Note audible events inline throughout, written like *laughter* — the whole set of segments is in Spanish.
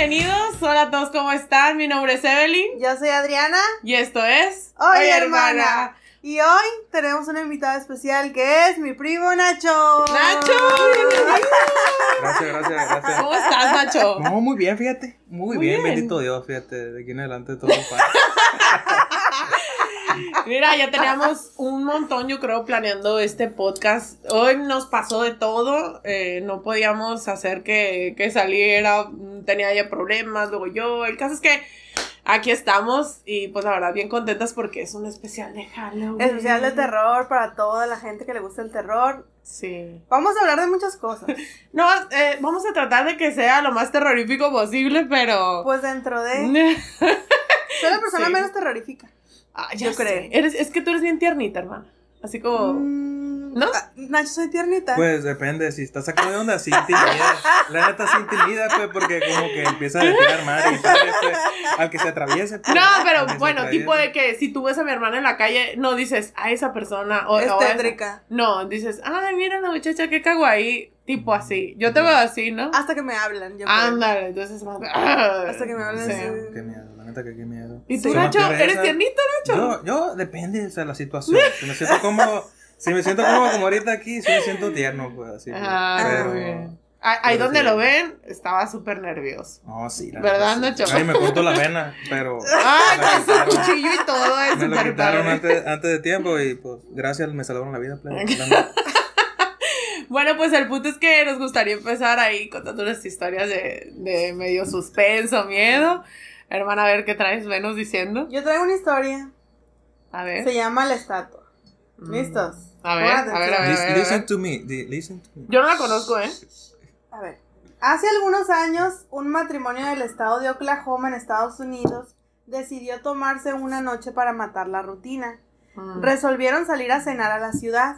bienvenidos. Hola a todos, ¿cómo están? Mi nombre es Evelyn. Yo soy Adriana. Y esto es. Hoy, hermana. Y hoy tenemos una invitada especial que es mi primo Nacho. ¡Nacho! Gracias, gracias, gracias. ¿Cómo estás, Nacho? No, muy bien, fíjate. Muy, Muy bien, bien. bendito Dios, fíjate. De aquí en adelante todo pasa. *laughs* Mira, ya teníamos un montón, yo creo, planeando este podcast. Hoy nos pasó de todo. eh, no podíamos hacer que, que saliera. Tenía ya problemas, luego yo. El caso es que aquí estamos y pues la verdad bien contentas porque es un especial de Halloween. Especial de terror para toda la gente que le gusta el terror. Sí. Vamos a hablar de muchas cosas. *laughs* No, eh, vamos a tratar de que sea lo más terrorífico posible, pero... Pues dentro de. *laughs* Soy la persona Sí. menos terrorífica. Ah, yo creo. Eres, es que tú eres bien tiernita, hermana. Así como... Mm, ¿No? ah, Nacho, soy tiernita. Pues depende, si estás sacando de onda, sí intimida. La neta sí intimida, pues, porque como que empieza a tirar madre y padre, pues, al que se atraviese. pues, No, pero bueno, tipo de que si tú ves a mi hermana en la calle, no dices a esa persona o, es o a esa- tétrica. No, dices, ay, mira la muchacha que cago ahí. Tipo así. Yo te veo así, ¿no? Hasta que me hablan. Yo. Ándale, entonces ah, Hasta que me hablen sí. así. Qué miedo, la neta que qué miedo. ¿Y tú, Sí. Nacho, eres tiernito, Nacho? Yo, yo, depende de la situación. Si me siento como, si me siento como, como ahorita aquí, sí me siento tierno, pues, así. pues, Ah, pero- muy bien. Ahí pero donde sí. lo ven, estaba súper nervioso. No, sí, la ¿Verdad. Nacho? Ay, me cortó la vena, pero. *laughs* La con su cuchillo y todo eso. Me lo quitaron antes, antes de tiempo y pues gracias me salvaron la vida. La neta. Bueno, pues el punto es que nos gustaría empezar ahí contando unas historias de, de medio suspenso, miedo. Hermana, a ver qué traes Venus diciendo. Yo traigo una historia. A ver. Se llama La Estatua. Mm. ¿Listos? A ver, a ver, a ver. Lis- Listen to me, listen to me. Yo no la conozco, ¿eh? A ver. Hace algunos años, un matrimonio del estado de Oklahoma en Estados Unidos decidió tomarse una noche para matar la rutina. Mm. Resolvieron salir a cenar a la ciudad.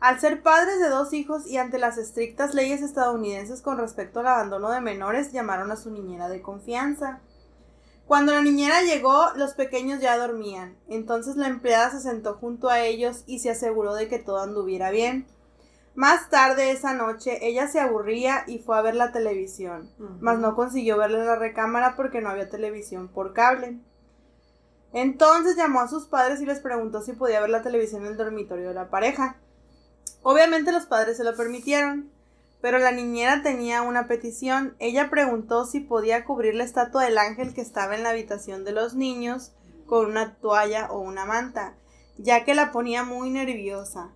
Al ser padres de dos hijos y ante las estrictas leyes estadounidenses con respecto al abandono de menores, llamaron a su niñera de confianza. Cuando la niñera llegó, los pequeños ya dormían. Entonces la empleada se sentó junto a ellos y se aseguró de que todo anduviera bien. Más tarde esa noche, ella se aburría y fue a ver la televisión, mas no consiguió verla en la recámara porque no había televisión por cable. Entonces llamó a sus padres y les preguntó si podía ver la televisión en el dormitorio de la pareja. Obviamente los padres se lo permitieron, pero la niñera tenía una petición. Ella preguntó si podía cubrir la estatua del ángel que estaba en la habitación de los niños con una toalla o una manta, ya que la ponía muy nerviosa.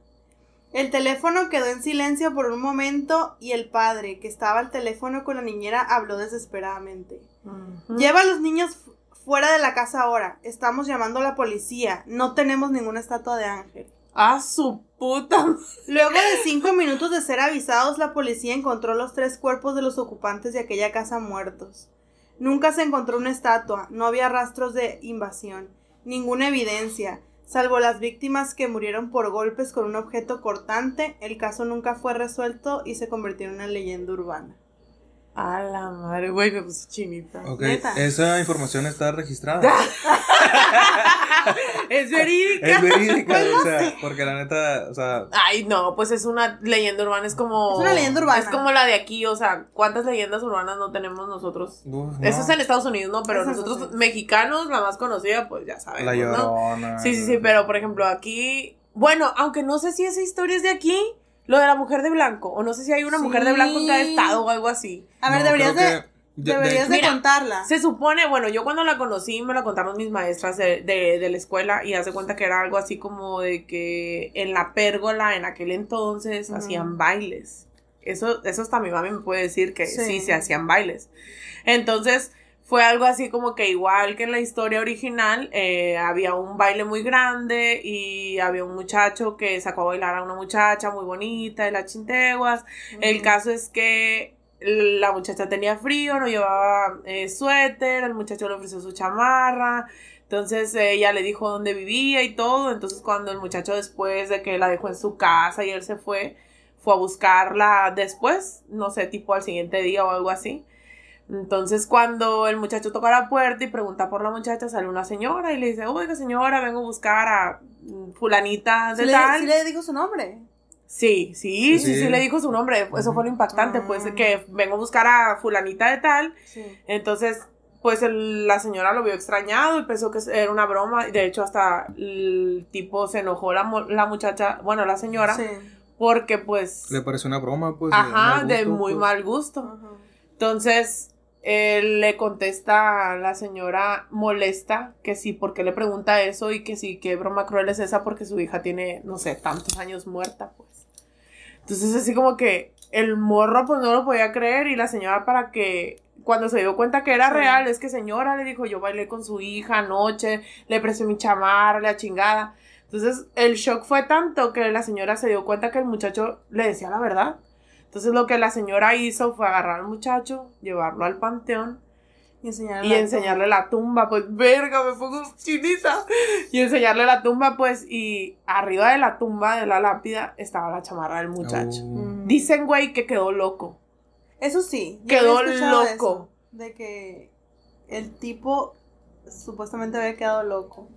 El teléfono quedó en silencio por un momento y el padre, que estaba al teléfono con la niñera, habló desesperadamente. Lleva a los niños fu- fuera de la casa ahora. Estamos llamando a la policía. No tenemos ninguna estatua de ángel. Ah, su puta. Luego de cinco minutos de ser avisados, la policía encontró los tres cuerpos de los ocupantes de aquella casa muertos. Nunca se encontró una estatua, no había rastros de invasión, ninguna evidencia, salvo las víctimas que murieron por golpes con un objeto cortante. El caso nunca fue resuelto y se convirtió en una leyenda urbana. A la madre, güey, me puse chinita. Ok, Neta. esa información está registrada. *laughs* es verídica. es verídica, Pues o sea, porque la neta, o sea, Ay, no, pues es una leyenda urbana, es como... Es una leyenda urbana. Es como la de aquí, o sea, ¿cuántas leyendas urbanas no tenemos nosotros? uf, Eso es en Estados Unidos, ¿no? Pero Eso nosotros mexicanos, la más conocida, pues ya sabemos, La ¿no? llorona. Sí, sí, sí, pero por ejemplo aquí, bueno, aunque no sé si esa historia es de aquí, lo de la mujer de blanco, o no sé si hay una mujer de blanco en cada estado o algo así. A ver, No, deberías de, que- de- deberías de, Mira, contarla. Se supone, bueno, yo cuando la conocí me la contaron mis maestras de, de, de la escuela y hace cuenta que era algo así como de que en la pérgola en aquel entonces hacían bailes. Eso, eso hasta mi mami me puede decir que sí. Sí. se hacían bailes. Entonces fue algo así como que igual que en la historia original, eh, había un baile muy grande y había un muchacho que sacó a bailar a una muchacha muy bonita de las chinteguas. El caso es que la muchacha tenía frío, no llevaba eh, suéter, el muchacho le ofreció su chamarra, entonces ella le dijo dónde vivía y todo, entonces cuando el muchacho después de que la dejó en su casa y él se fue, fue a buscarla después, no sé, tipo al siguiente día o algo así. Entonces cuando el muchacho toca la puerta y pregunta por la muchacha, sale una señora y le dice, oiga señora, vengo a buscar a mm, fulanita de Sí le, tal. sí le digo su nombre. Sí, sí, sí, sí, Sí. le dijo su nombre. Eso fue lo impactante, pues, Ah. que vengo a buscar a fulanita de tal. Sí. Entonces, pues el- la señora lo vio extrañado y pensó que era una broma. De hecho, hasta el tipo se enojó la, la muchacha, bueno, la señora, Sí. porque pues, Le pareció una broma, pues. ajá, mal de gusto, muy pues. mal gusto. Ajá. Entonces, él le contesta a la señora molesta que sí, porque le pregunta eso y que sí, qué broma cruel es esa porque su hija tiene, no sé, tantos años muerta, pues. Entonces, así como que el morro pues no lo podía creer y la señora para que cuando se dio cuenta que era Sí. real, es que señora le dijo, yo bailé con su hija anoche, le presté mi chamarra, la chingada. Entonces, el shock fue tanto que la señora se dio cuenta que el muchacho le decía la verdad. Entonces, lo que la señora hizo fue agarrar al muchacho, llevarlo al panteón Y enseñarle. y enseñarle la tumba, pues, verga, me pongo chinita. Y enseñarle la tumba, pues, y arriba de la tumba de la lápida estaba la chamarra del muchacho. Oh. Mm. Dicen, güey, que quedó loco. Eso sí. Quedó loco. eso, De que el tipo supuestamente había quedado loco.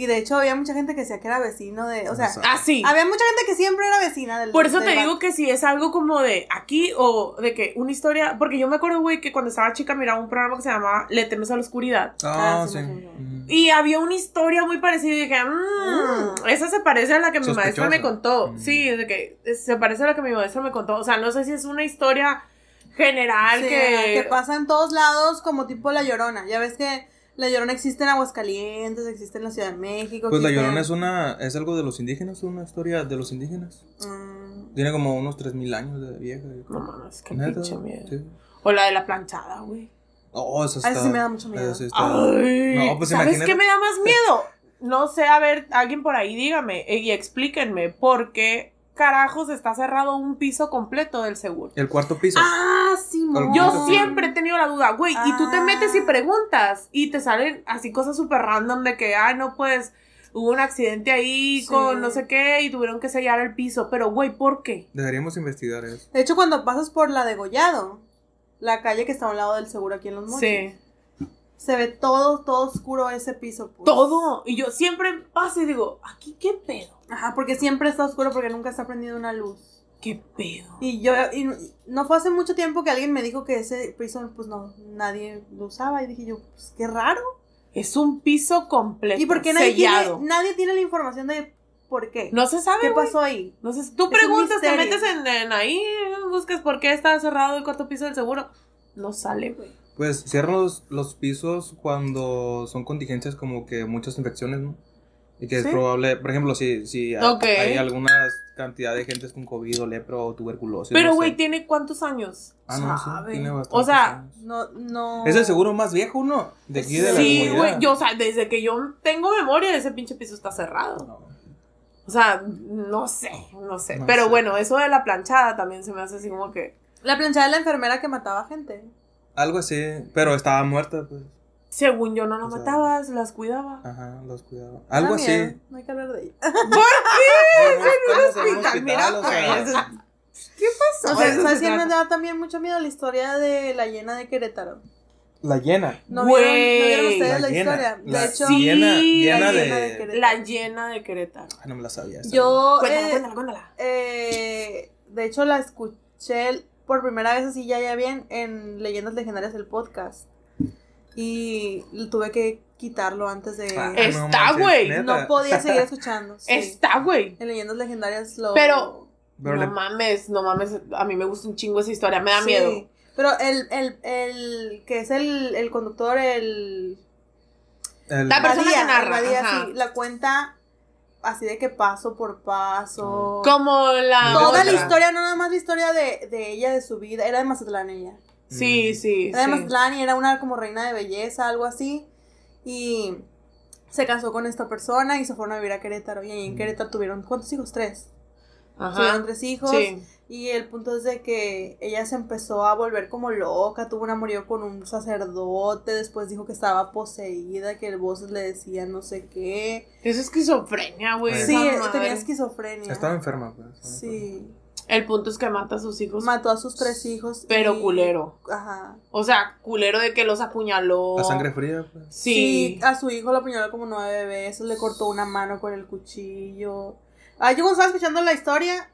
Y de hecho había mucha gente que decía que era vecino de. O sea, Exacto. Así. había mucha gente que siempre era vecina del. Por eso del te digo que si es algo como de aquí o de que una historia, porque yo me acuerdo, güey, que cuando estaba chica miraba un programa que se llamaba Le temes a la oscuridad. Ah, Ah, sí. sí, sí, sí. Mm. Y había una historia muy parecida y dije, mmm, esa se parece a la que mi maestra me contó. Mm. Sí, de que se parece a la que mi maestra me contó. O sea, no sé si es una historia general Sí, que... que pasa en todos lados como tipo La Llorona. Ya ves que La Llorona existe en Aguascalientes, existe en la Ciudad de México. Pues la llorona en- es una. Es algo de los indígenas, una historia de los indígenas. Mm, Tiene como unos 3000 años de vieja. No mames, qué Neta, pinche miedo. sí. O la de la planchada, güey. Oh, eso Ah, está. ese sí me da mucho miedo. sí está- Ay, No, pues ¿Sabes imagínate. qué me da más miedo? No sé, a ver, alguien por ahí dígame eh, y explíquenme por qué carajos está cerrado un piso completo del seguro. El cuarto piso. Ah, sí, Yo piso. siempre he tenido la duda, güey, y tú te Ah. metes y preguntas y te salen así cosas súper random de que, ay, no, pues hubo un accidente ahí Sí. con no sé qué y tuvieron que sellar el piso, pero güey, ¿por qué? Deberíamos investigar eso. De hecho, cuando pasas por la de Gollado, la calle que está a un lado del seguro aquí en Los Mochis, Sí. Se ve todo, todo oscuro ese piso. pues. Todo. Y yo siempre paso y digo, aquí qué pedo. Ajá, porque siempre está oscuro porque nunca está prendido una luz. ¿Qué pedo? Y yo, y no fue hace mucho tiempo que alguien me dijo que ese piso, pues no, nadie lo usaba. Y dije yo, pues qué raro. Es un piso completo. ¿Y por qué nadie sellado. tiene, nadie tiene la información de por qué? No se sabe. ¿Qué pasó ahí? No sé, tú un preguntas, te metes en, en ahí, buscas por qué está cerrado el cuarto piso del seguro. No sale, güey. Pues cierran los, los pisos cuando son contingencias como que muchas infecciones, ¿no? Y que Sí. es probable, por ejemplo, si, si hay- Ok. hay alguna cantidad de gente con COVID o lepra o tuberculosis. Pero, no güey, sé. ¿tiene cuántos años? Ah, no, sí, tiene O sea, años. No, no. Es el seguro más viejo, ¿no? De aquí de la Sí, güey, yo, o sea, desde que yo tengo memoria, ese pinche piso está cerrado. No. O sea, no sé, no sé. No Pero sé. bueno, eso de la planchada también se me hace así como que. La planchada de la enfermera que mataba gente. Algo así, pero estaba muerta, pues. Según yo no la O sea- matabas, las cuidaba. Ajá, los cuidaba. Algo así. No hay que hablar de ella. *laughs* Bueno, estamos en un hospital, mira, hospital, o sea, pues, ¿Qué pasó? O sea, ¿sabes me da también mucho miedo? La historia de la llena de Querétaro. La llena. ¿No vieron, ¿no vieron ustedes La la, llena. historia? La de hecho, Sí, llena, llena la de... llena de Querétaro. La llena de Querétaro. Ay, no me la sabía. yo, Cuéntala, eh, cuéntala, cuéntala. eh, de hecho, la escuché por primera vez así ya ya bien en Leyendas Legendarias el podcast. Y tuve que quitarlo antes de... Ah, Está, güey. no podía seguir escuchando. sí. Está, güey. En Leyendas Legendarias lo... Pero- Pero no le- mames, no mames. A mí me gusta un chingo esa historia, me da Sí, miedo. Pero el, el, el que es el, el conductor, el... el- La persona Badía, que narra, Badía, sí, la cuenta así de que paso por paso. Como la. Toda la historia, no nada más la historia de, de ella, de su vida. Era de Mazatlán ella. Sí, Mm. sí. Era de sí. Mazatlán y era una como reina de belleza, algo así. Y se casó con esta persona y se fueron a vivir a Querétaro. Y ahí en Mm. Querétaro tuvieron, ¿cuántos hijos? Tres. Tuvieron Ajá. tres hijos. Sí. Y el punto es de que ella se empezó a volver como loca, tuvo un amorío con un sacerdote, después dijo que estaba poseída, que voces le decían no sé qué. Es esquizofrenia, güey. Sí, madre. tenía esquizofrenia. Estaba enferma, pues. estaba Sí, El punto es que mata a sus hijos. mató a sus tres hijos. Pero y- culero. Ajá. O sea, culero de que los apuñaló. La sangre fría, pues. Sí. a su hijo lo apuñaló como nueve veces, le cortó una mano con el cuchillo. Ah, yo cuando estaba escuchando la historia,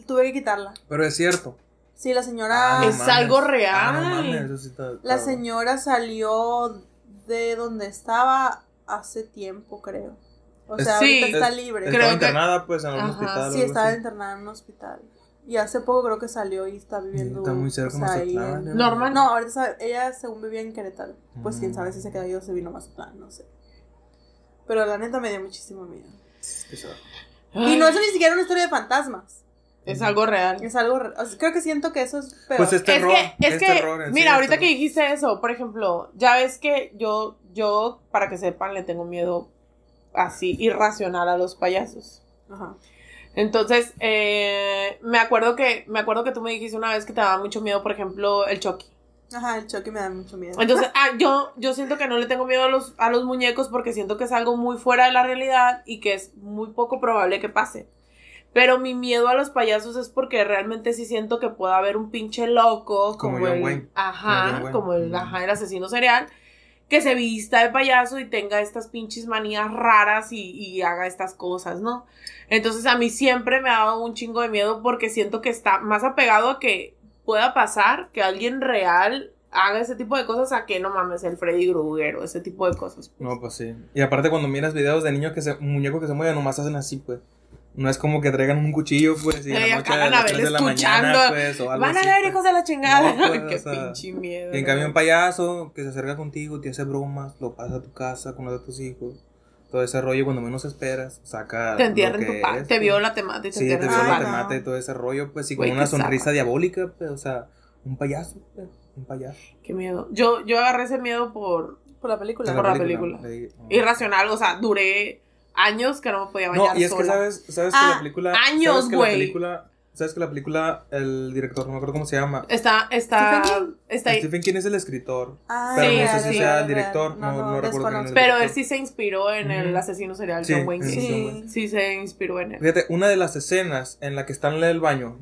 tuve que quitarla. Pero es cierto. Sí, la señora. Ah, Es mames. algo Ah, no real. mames, eso sí está- La señora salió de donde estaba hace tiempo, creo. O sea, Sí. ahorita está Es- libre. Estaba Creo que- internada, pues, en Ajá, hospital. Sí, estaba así. internada en un hospital. Y hace poco creo que salió y está viviendo. Está muy cerca de Mazatlán, en-. Normal. No, ahorita sabe- ella según vivía en Querétaro. Pues quién Mm. sabe si se quedó ahí o se vino a Mazatlán, no sé. Pero la neta me dio muchísimo miedo. Es que eso- Y no es ni siquiera una historia de fantasmas. Es algo real. Es algo. re- o sea, creo que siento que eso es peor. Pues es terror. es que, es es que, terror en sí, mira, es ahorita que terror. dijiste eso, por ejemplo, ya ves que yo, yo, para que sepan, le tengo miedo así, irracional a los payasos. Ajá. Entonces, eh, me acuerdo que, me acuerdo que tú me dijiste una vez que te daba mucho miedo, por ejemplo, el Chucky. Ajá, el choque me da mucho miedo. Entonces, *laughs* ah, yo, yo siento que no le tengo miedo a los, a los muñecos porque siento que es algo muy fuera de la realidad y que es muy poco probable que pase. Pero mi miedo a los payasos es porque realmente sí siento que puede haber un pinche loco Como el, Wayne. Ajá, como el, ajá, el asesino serial, que se vista de payaso y tenga estas pinches manías raras y, y haga estas cosas, ¿no? Entonces a mí siempre me ha dado un chingo de miedo porque siento que está más apegado a que pueda pasar que alguien real haga ese tipo de cosas a que no mames el Freddy Krueger o ese tipo de cosas. pues. No, pues sí. Y aparte cuando miras videos de niños que se, muñecos que se mueven, nomás hacen así, pues. No es como que traigan un cuchillo, pues, y Eh, la noche a la las Anabel 3 de la mañana, pues, o algo Van a ver, pues. hijos de la chingada. No, pues, *laughs* Qué o sea, pinche miedo. Y en cambio un payaso que se acerca contigo, te hace bromas, lo pasa a tu casa con los de tus hijos. Todo ese rollo, cuando menos esperas, saca. te entierra lo en tu pa- es, te viola, te mata y te Sí, te Ay, viola, te mata y todo ese rollo, pues, y Güey, con una sonrisa diabólica, pues, o sea, un payaso, pues, un payaso. Qué miedo. Yo, yo agarré ese miedo por Por la película. Por la película. Irracional. O sea, duré años que no me podía No, bañar y es que sola. sabes, sabes que Ah, la película. años, sabes que la güey. película. Sabes que la película, el director, no me acuerdo cómo se llama. Está, está, Stephen King. está ahí. Stephen King es el escritor. Ah, Pero no sé real, si sea el director, real. no- no recuerdo quién es. Pero él sí se inspiró en el Ujú. asesino serial, Sí, John Wayne. Sí. Sí. Sí, se inspiró en él. Fíjate, una de las escenas en la que están en el baño.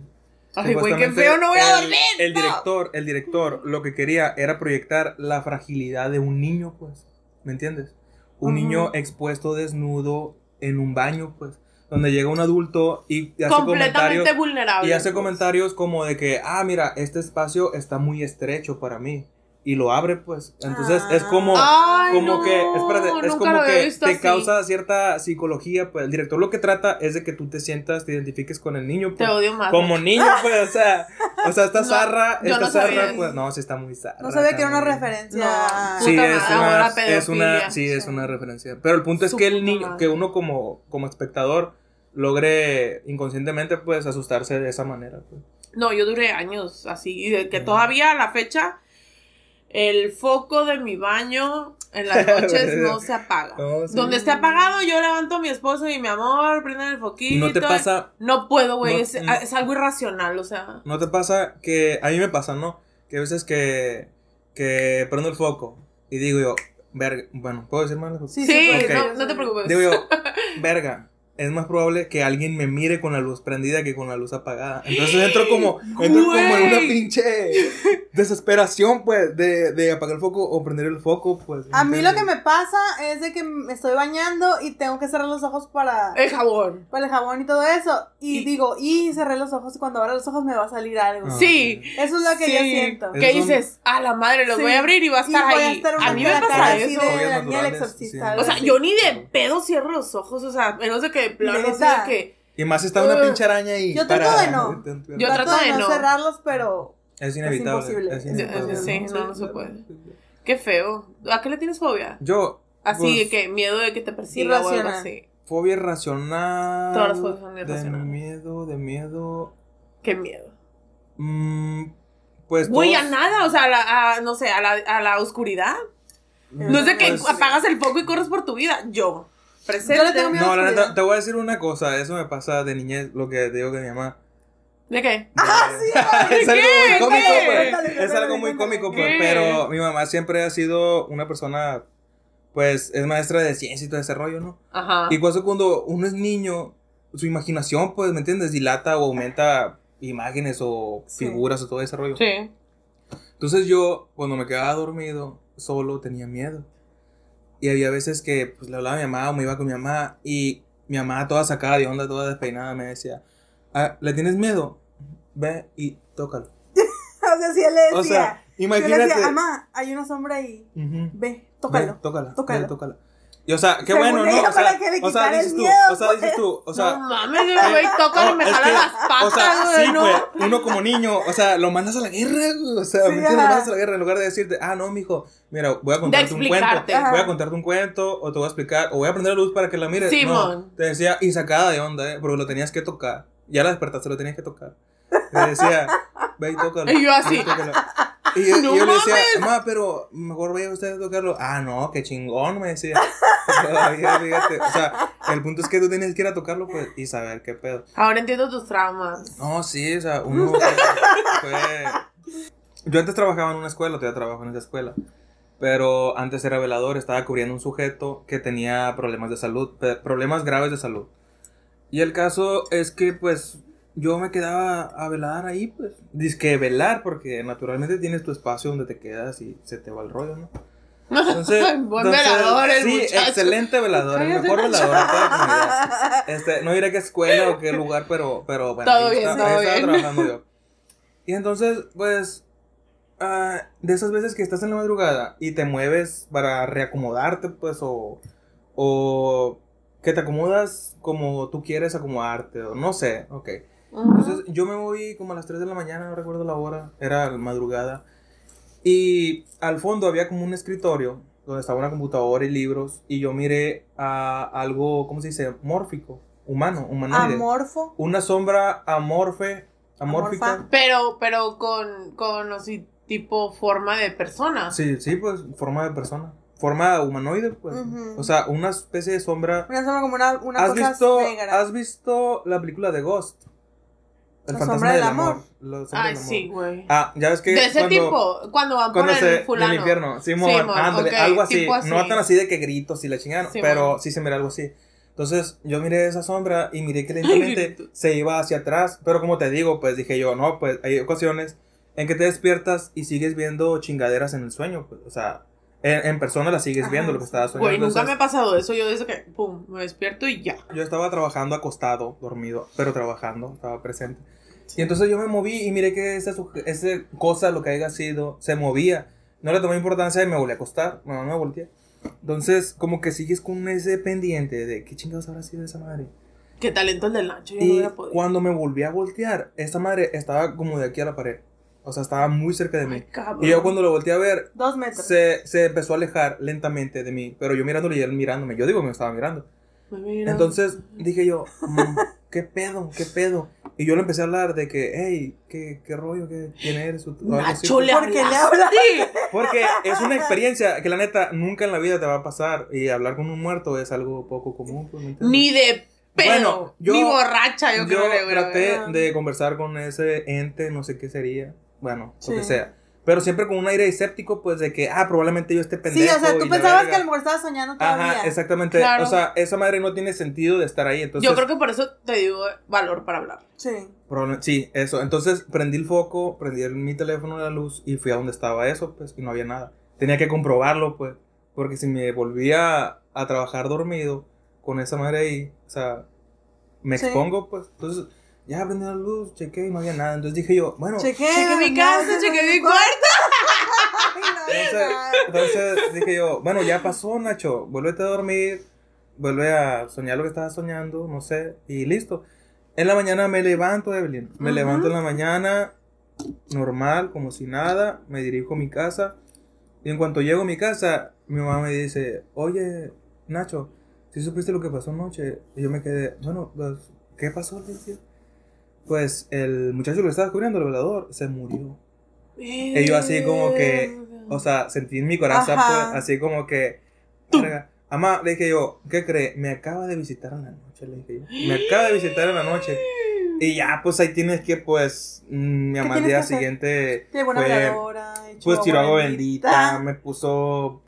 Ay, güey, qué feo, no voy a el- dormir. El no. director, el director lo que quería era proyectar la fragilidad de un niño, pues. ¿Me entiendes? Un niño expuesto desnudo en un baño, pues. Donde llega un adulto y hace comentarios. Completamente vulnerable. Y hace pues. comentarios como de que, ah, mira, este espacio está muy estrecho para mí. Y lo abre, pues. Entonces Ah. es como, Ay, como no, que, espérate, es como que te así. causa cierta psicología, pues. El director lo que trata es de que tú te sientas, te identifiques con el niño, Te pues. odio más. Como niño, pues, o sea, o sea, esta No, zarra, esta no zarra, pues, no, sí está muy zarra. No sabía que era una referencia. No. Sí, Puta es una, es una, sí, es una referencia. Pero el punto es Su que el niño, madre. que uno como, como espectador logre inconscientemente, pues, asustarse de esa manera, pues. No, yo duré años así. Y de que Ujú. todavía a la fecha, el foco de mi baño en las *laughs* noches no se apaga. No, sí. Donde esté apagado, yo levanto a mi esposo y mi amor, prenden el foquito. Y no te pasa, No puedo, güey. No, es, no. es algo irracional, o sea. no te pasa que, a mí me pasa, ¿no? Que a veces que, que prendo el foco y digo yo, verga, bueno, ¿puedo decir más? Sí, Sí, sí, ok. no, no te preocupes. Digo yo, *laughs* verga. Es más probable que alguien me mire con la luz prendida que con la luz apagada. Entonces entro como, entro como en una pinche *laughs* desesperación, pues, de, de apagar el foco o prender el foco, pues. A mí lo que me pasa es de que me estoy bañando y tengo que cerrar los ojos para, El jabón. para el jabón y todo eso. Y Y- digo, y cerré los ojos y cuando abra los ojos me va a salir algo. Ah, Sí. Eso es lo que yo siento. Es- ¿Qué Esos son- dices? A la madre, los Sí. voy a abrir y va a Y estar voy a ahí. estar a mí me pasa eso. de exorcista. sí. O sea, yo ni de pedo cierro los ojos, o sea, menos de que de plano así Neta. de que. Y más está una Uh, pinche araña ahí. yo trato para- de no. *laughs* Yo Trato trato de de no cerrarlos, pero Es inevitable. imposible, Es inevitable. Sí, no, no se puede. Qué feo. ¿A qué le tienes fobia? Yo. Así pues, de que miedo de que te persiga o algo así. Fobia irracional. Todas las fobias son De irracionales. miedo, de miedo. Qué miedo. Mm, pues. Güey, a todos- nada, o sea, a la, a, no sé, a la, a la oscuridad. No es de que Pues, apagas el foco y corres por tu vida. Yo. Presente. Yo le tengo miedo. No, la neta, te voy a decir una cosa. Eso me pasa de niñez, lo que te digo que mi mamá. ¿De qué? Ah, sí, *laughs* es ¿Qué? algo muy cómico, ¿Qué? pues. Cuéntale, Es algo muy cómico, pues. ¿Qué? Pero mi mamá siempre ha sido una persona, pues, es maestra de ciencia y todo ese rollo, ¿no? Ajá. Y pues cuando uno es niño, su imaginación, pues, ¿me entiendes? Dilata o aumenta imágenes o Sí. figuras o todo ese rollo. Sí. Entonces yo, cuando me quedaba dormido, solo tenía miedo. Y había veces que pues, le hablaba a mi mamá o me iba con mi mamá y mi mamá toda sacada de onda, toda despeinada, me decía, ah, ¿le tienes miedo? Ve y tócalo. *laughs* O sea, si él le decía. O sea, si él le imagínate. decía, mamá, hay una sombra ahí. Ve, tócalo. Ve, tócala, tócalo. ve, tócala. Y o sea, qué Según bueno, ¿no? O sea, o dices tú, miedo, o sea, dices pues. tú, o sea, no mames, güey, toca y me es jala que, las patas, o sea, güey, sí, no. pues, uno como niño, o sea, lo mandas a la guerra, güey, o sea, Sí, ¿me entiendes? lo mandas a la guerra en lugar de decirte, ah, no, mijo, mira, voy a contarte un cuento, explicarte. Ajá. voy a contarte un cuento, o te voy a explicar, o voy a prender la luz para que la mires. No, Simón. te decía, y sacada de onda, eh, porque lo tenías que tocar, ya la despertaste, lo tenías que tocar. Te decía, ve y tócalo. Y yo así. y tócalo. Y yo, No y yo le decía, mamá, pero mejor vaya usted a tocarlo. Ah, no, qué chingón, me decía. *laughs* Todavía, fíjate. O sea, el punto es que tú tienes que ir a tocarlo pues, y saber qué pedo. Ahora entiendo tus traumas. No, sí, o sea, uno fue, Yo antes trabajaba en una escuela, todavía trabajo en esa escuela. Pero antes era velador, estaba cubriendo un sujeto que tenía problemas de salud, problemas graves de salud. Y el caso es que, pues, yo me quedaba a velar ahí, pues. Dice velar, porque naturalmente tienes tu espacio donde te quedas y se te va el rollo, ¿no? Entonces, *laughs* Buen entonces, velador el sí, muchacho. excelente velador, el mejor velador de toda la comunidad. *laughs* Este, no diré qué escuela o qué lugar, pero, pero bueno, Todo ahí bien, está- todo ahí estaba bien. trabajando yo. *laughs* Y entonces, pues, ah, de esas veces que estás en la madrugada y te mueves para reacomodarte, pues, o, o que te acomodas como tú quieres acomodarte, o no sé, ok. Entonces yo me moví como a las 3 de la mañana, no recuerdo la hora, era madrugada. Y al fondo había como un escritorio donde estaba una computadora y libros. Y yo miré a algo, ¿cómo se dice? Mórfico, humano, humanoide. Amorfo. Una sombra amorfe, amórfica. Amorfa. Pero, pero con, con así, tipo forma de persona. Sí, sí, pues forma de persona. Forma humanoide, pues. Ujú. O sea, una especie de sombra. Una sombra como una, una ¿Has cosa visto, negra. ¿Has visto la película de Ghost? El La fantasma sombra del del amor. amor. La sombra Ay, del amor. sí, güey. Ah, ya ves que. de ese cuando- tipo, cuando van por Cuando el se. fulano. Del infierno. Simón, Simón, ándale, ok, algo así. así. No tan así de que gritos y la chingada, Simón. pero sí se mira algo así. Entonces, yo miré esa sombra y miré que lentamente se iba hacia atrás. Pero como te digo, pues dije yo, no, pues hay ocasiones en que te despiertas y sigues viendo chingaderas en el sueño. Pues, o sea, en, en persona la sigues Ajá, viendo lo que estabas soñando. Güey, nunca me ha pasado eso. Yo desde que, pum, me despierto y ya. Yo estaba trabajando acostado, dormido, pero trabajando, estaba presente. Y entonces yo me moví y miré que esa, esa cosa, lo que haya sido, se movía. No le tomé importancia y me volví a acostar. No, no me volteé. Entonces, como que sigues con ese pendiente de qué chingados habrá sido esa madre. Qué talento el del Nacho. Yo no Y podido. cuando me volví a voltear, esa madre estaba como de aquí a la pared. O sea, estaba muy cerca de mí. Ay. Y yo cuando lo volteé a ver, Dos metros. se, se empezó a alejar lentamente de mí. Pero yo mirándole y él mirándome. Yo digo me estaba mirando. Me mira. Entonces dije yo, "Mm, ¿qué pedo? ¿Qué pedo? Y yo le empecé a hablar de que, hey, ¿qué, qué rollo? ¿Qué, ¿Quién eres? Nacho le ¿Por qué le hablaste. Porque es una experiencia que la neta nunca en la vida te va a pasar. Y hablar con un muerto es algo poco común. pues. Ni de pedo. Bueno, yo- ni borracha, yo, yo creo que hubiera- traté de conversar con ese ente, no sé qué sería. Bueno, lo que Sí. sea. Pero siempre con un aire escéptico, pues de que, ah, probablemente yo esté Sí, pendejo. o sea, tú pensabas verga. que a lo mejor estabas soñando todavía. Ajá, exactamente. Claro. O sea, esa madre no tiene sentido de estar ahí. Entonces, Yo creo que por eso te digo valor para hablar. Sí. Probable- Sí, eso. Entonces prendí el foco, prendí el- mi teléfono la luz y fui a donde estaba eso, pues, y no había nada. Tenía que comprobarlo, pues, porque si me volvía a trabajar dormido con esa madre ahí, o sea, me Sí. expongo, pues. Entonces, ya prendí la luz, chequé y no había nada. Entonces dije yo, bueno, Chequé. Chequé mi casa, chequé mi cuarto. No, entonces, no. entonces dije yo, bueno, ya pasó, Nacho, vuélvete a dormir, vuelve a soñar lo que estabas soñando, no sé, y listo. En la mañana me levanto, Evelyn. Me levanto en la mañana, normal, como si nada, me dirijo a mi casa. Y en cuanto llego a mi casa, mi mamá me dice, oye, Nacho, ¿sí supiste lo que pasó anoche? Y yo me quedé, bueno, pues, ¿qué pasó? Le. Pues el muchacho que estaba cubriendo, el velador, se murió. Y yo así como que, o sea, sentí en mi corazón, pues, así como que. Mamá, le dije yo, ¿qué cree? Me acaba de visitar en la noche, le dije yo. Me acaba de visitar en la noche. *gasps* Y ya, pues ahí tienes que, pues, mm, mi mamá al día siguiente, fue, pues, tiró agua bendita, me puso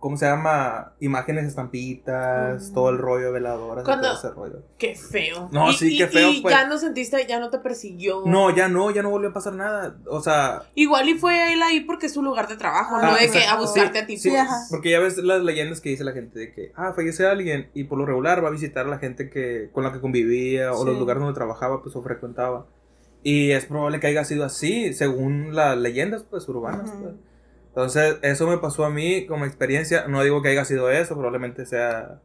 ¿cómo se llama? Imágenes estampitas, Mm. todo el rollo de veladoras y Cuando- todo ese rollo. Qué feo. No, Y- sí, y- qué feo, Y pues. ya no sentiste, ya no te persiguió. No, ya no, ya no volvió a pasar nada. O sea, Igual y fue él ahí porque es su lugar de trabajo, Ah, no de que a buscarte a ti. sí, pues. ajá. porque ya ves las leyendas que dice la gente de que, ah, fallece alguien y por lo regular va a visitar a la gente que con la que convivía o los lugares donde trabajaba, pues o frecuentaba. Y es probable que haya sido así, según las leyendas, pues urbanas. Pues. Entonces, eso me pasó a mí como experiencia. No digo que haya sido eso, probablemente sea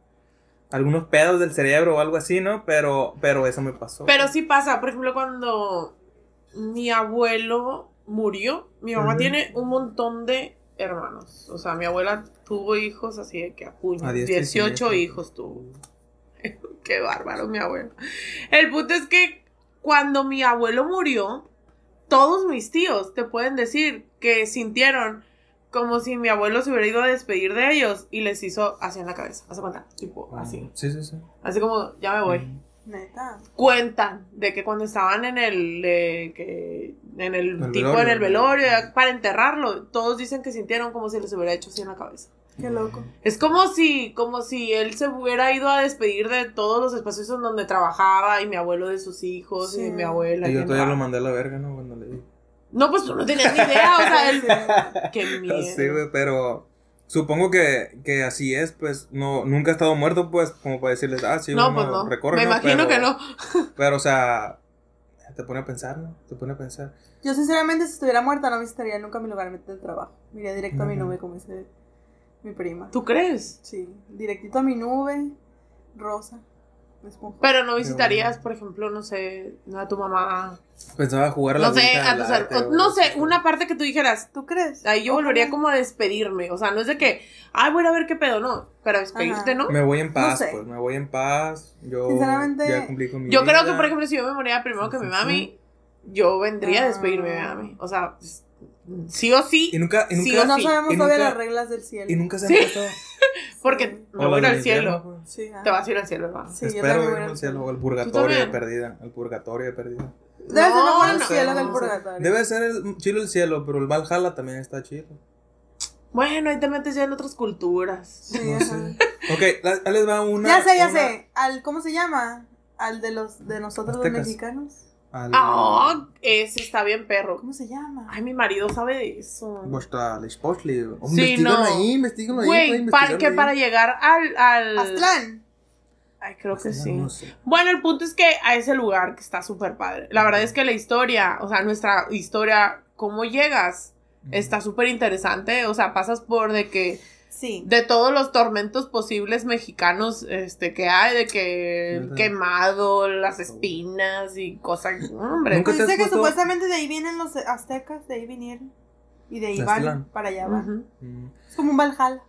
algunos pedos del cerebro o algo así, ¿no? Pero, pero eso me pasó. Pero sí pasa, por ejemplo, cuando mi abuelo murió, mi mamá tiene un montón de hermanos. O sea, mi abuela tuvo hijos así de que a puño. A diestra y 18 siniestra. hijos tuvo. *laughs* Qué bárbaro, mi abuelo. El punto es que cuando mi abuelo murió, todos mis tíos te pueden decir que sintieron como si mi abuelo se hubiera ido a despedir de ellos y les hizo así en la cabeza. ¿Hace cuenta? Tipo, Ah, así. Sí, sí, sí. Así como, ya me voy Ujú. Neta. cuentan de que cuando estaban en el de que en el, El tipo velorio. en el velorio para enterrarlo todos dicen que sintieron como si les hubiera hecho así en la cabeza Qué loco. es como si como si él se hubiera ido a despedir de todos los espacios en donde trabajaba y mi abuelo de sus hijos y mi abuela Y yo todavía lo mandé a la verga, ¿no? Cuando le di. No pues tú no tenías ni idea o sea él *laughs* qué miedo Sí, güey, pero supongo que, que así es, pues, no, nunca he estado muerto, pues, como para decirles, ah, sí, no uno pues no recorre, me ¿no? imagino Pero- que no Pero, o sea, te pone a pensar, ¿no? Te pone a pensar. Yo sinceramente si estuviera muerta no visitaría nunca mi lugar de trabajo. Iría directo a mi nube como dice mi prima. tú crees Sí, directito a mi nube, rosa, pero no visitarías por ejemplo no sé a tu mamá Pensaba jugar a la no sé a tus arte, no sé una parte que tú dijeras ¿Tú crees? Ahí yo Ojalá. volvería como a despedirme. O sea, no es de que, ay, voy a ver qué pedo, no. Pero despedirte, Ajá. ¿no? Me voy en paz, sé. pues, me voy en paz. Yo Sinceramente, ya cumplí con mi Yo creo que, por ejemplo, si yo me moría primero que mi mami, yo vendría a despedirme de mi Ah. mami. O sea, pues, sí o sí, Y nunca, y Sí o No sí. sabemos Y todavía nunca- las reglas del cielo. y nunca se Sí. han puesto... *laughs* porque me voy al cielo. Sí, ajá. Te vas a ir al cielo, hermano. Sí, Espero al al cielo, el purgatorio de perdida. El purgatorio de perdida. Debe ser No, mejor el no, cielo no purgatorio. Debe ser el chilo el cielo, pero el Valhalla también está chido. Bueno, ahí te metes ya en otras culturas. Sí, sé. Ok, la- les va una. Ya sé, ya una sé. Al, ¿Cómo se llama? Al de los de nosotros los mexicanos. Al- Ah, ese está bien perro. ¿Cómo se llama? Ay, mi marido sabe de eso. Vuestra Lespostli. Oh, Sí, no. ahí, investígalo ahí. Güey, para, que ahí. para llegar al... al... Aztlán. Ay, creo que sí. no sé. Bueno, el punto es que a ese lugar que está súper padre. La verdad es que la historia, o sea, nuestra historia, cómo llegas, está súper interesante. O sea, pasas por de que, Sí. de todos los tormentos posibles mexicanos este, que hay, de que Neta. quemado, las espinas y cosas. Hombre, Nunca Pues te has dice que puesto- supuestamente de ahí vienen los aztecas, de ahí vinieron. Y de ahí De van, para allá van. Mm. Es como un Valhalla.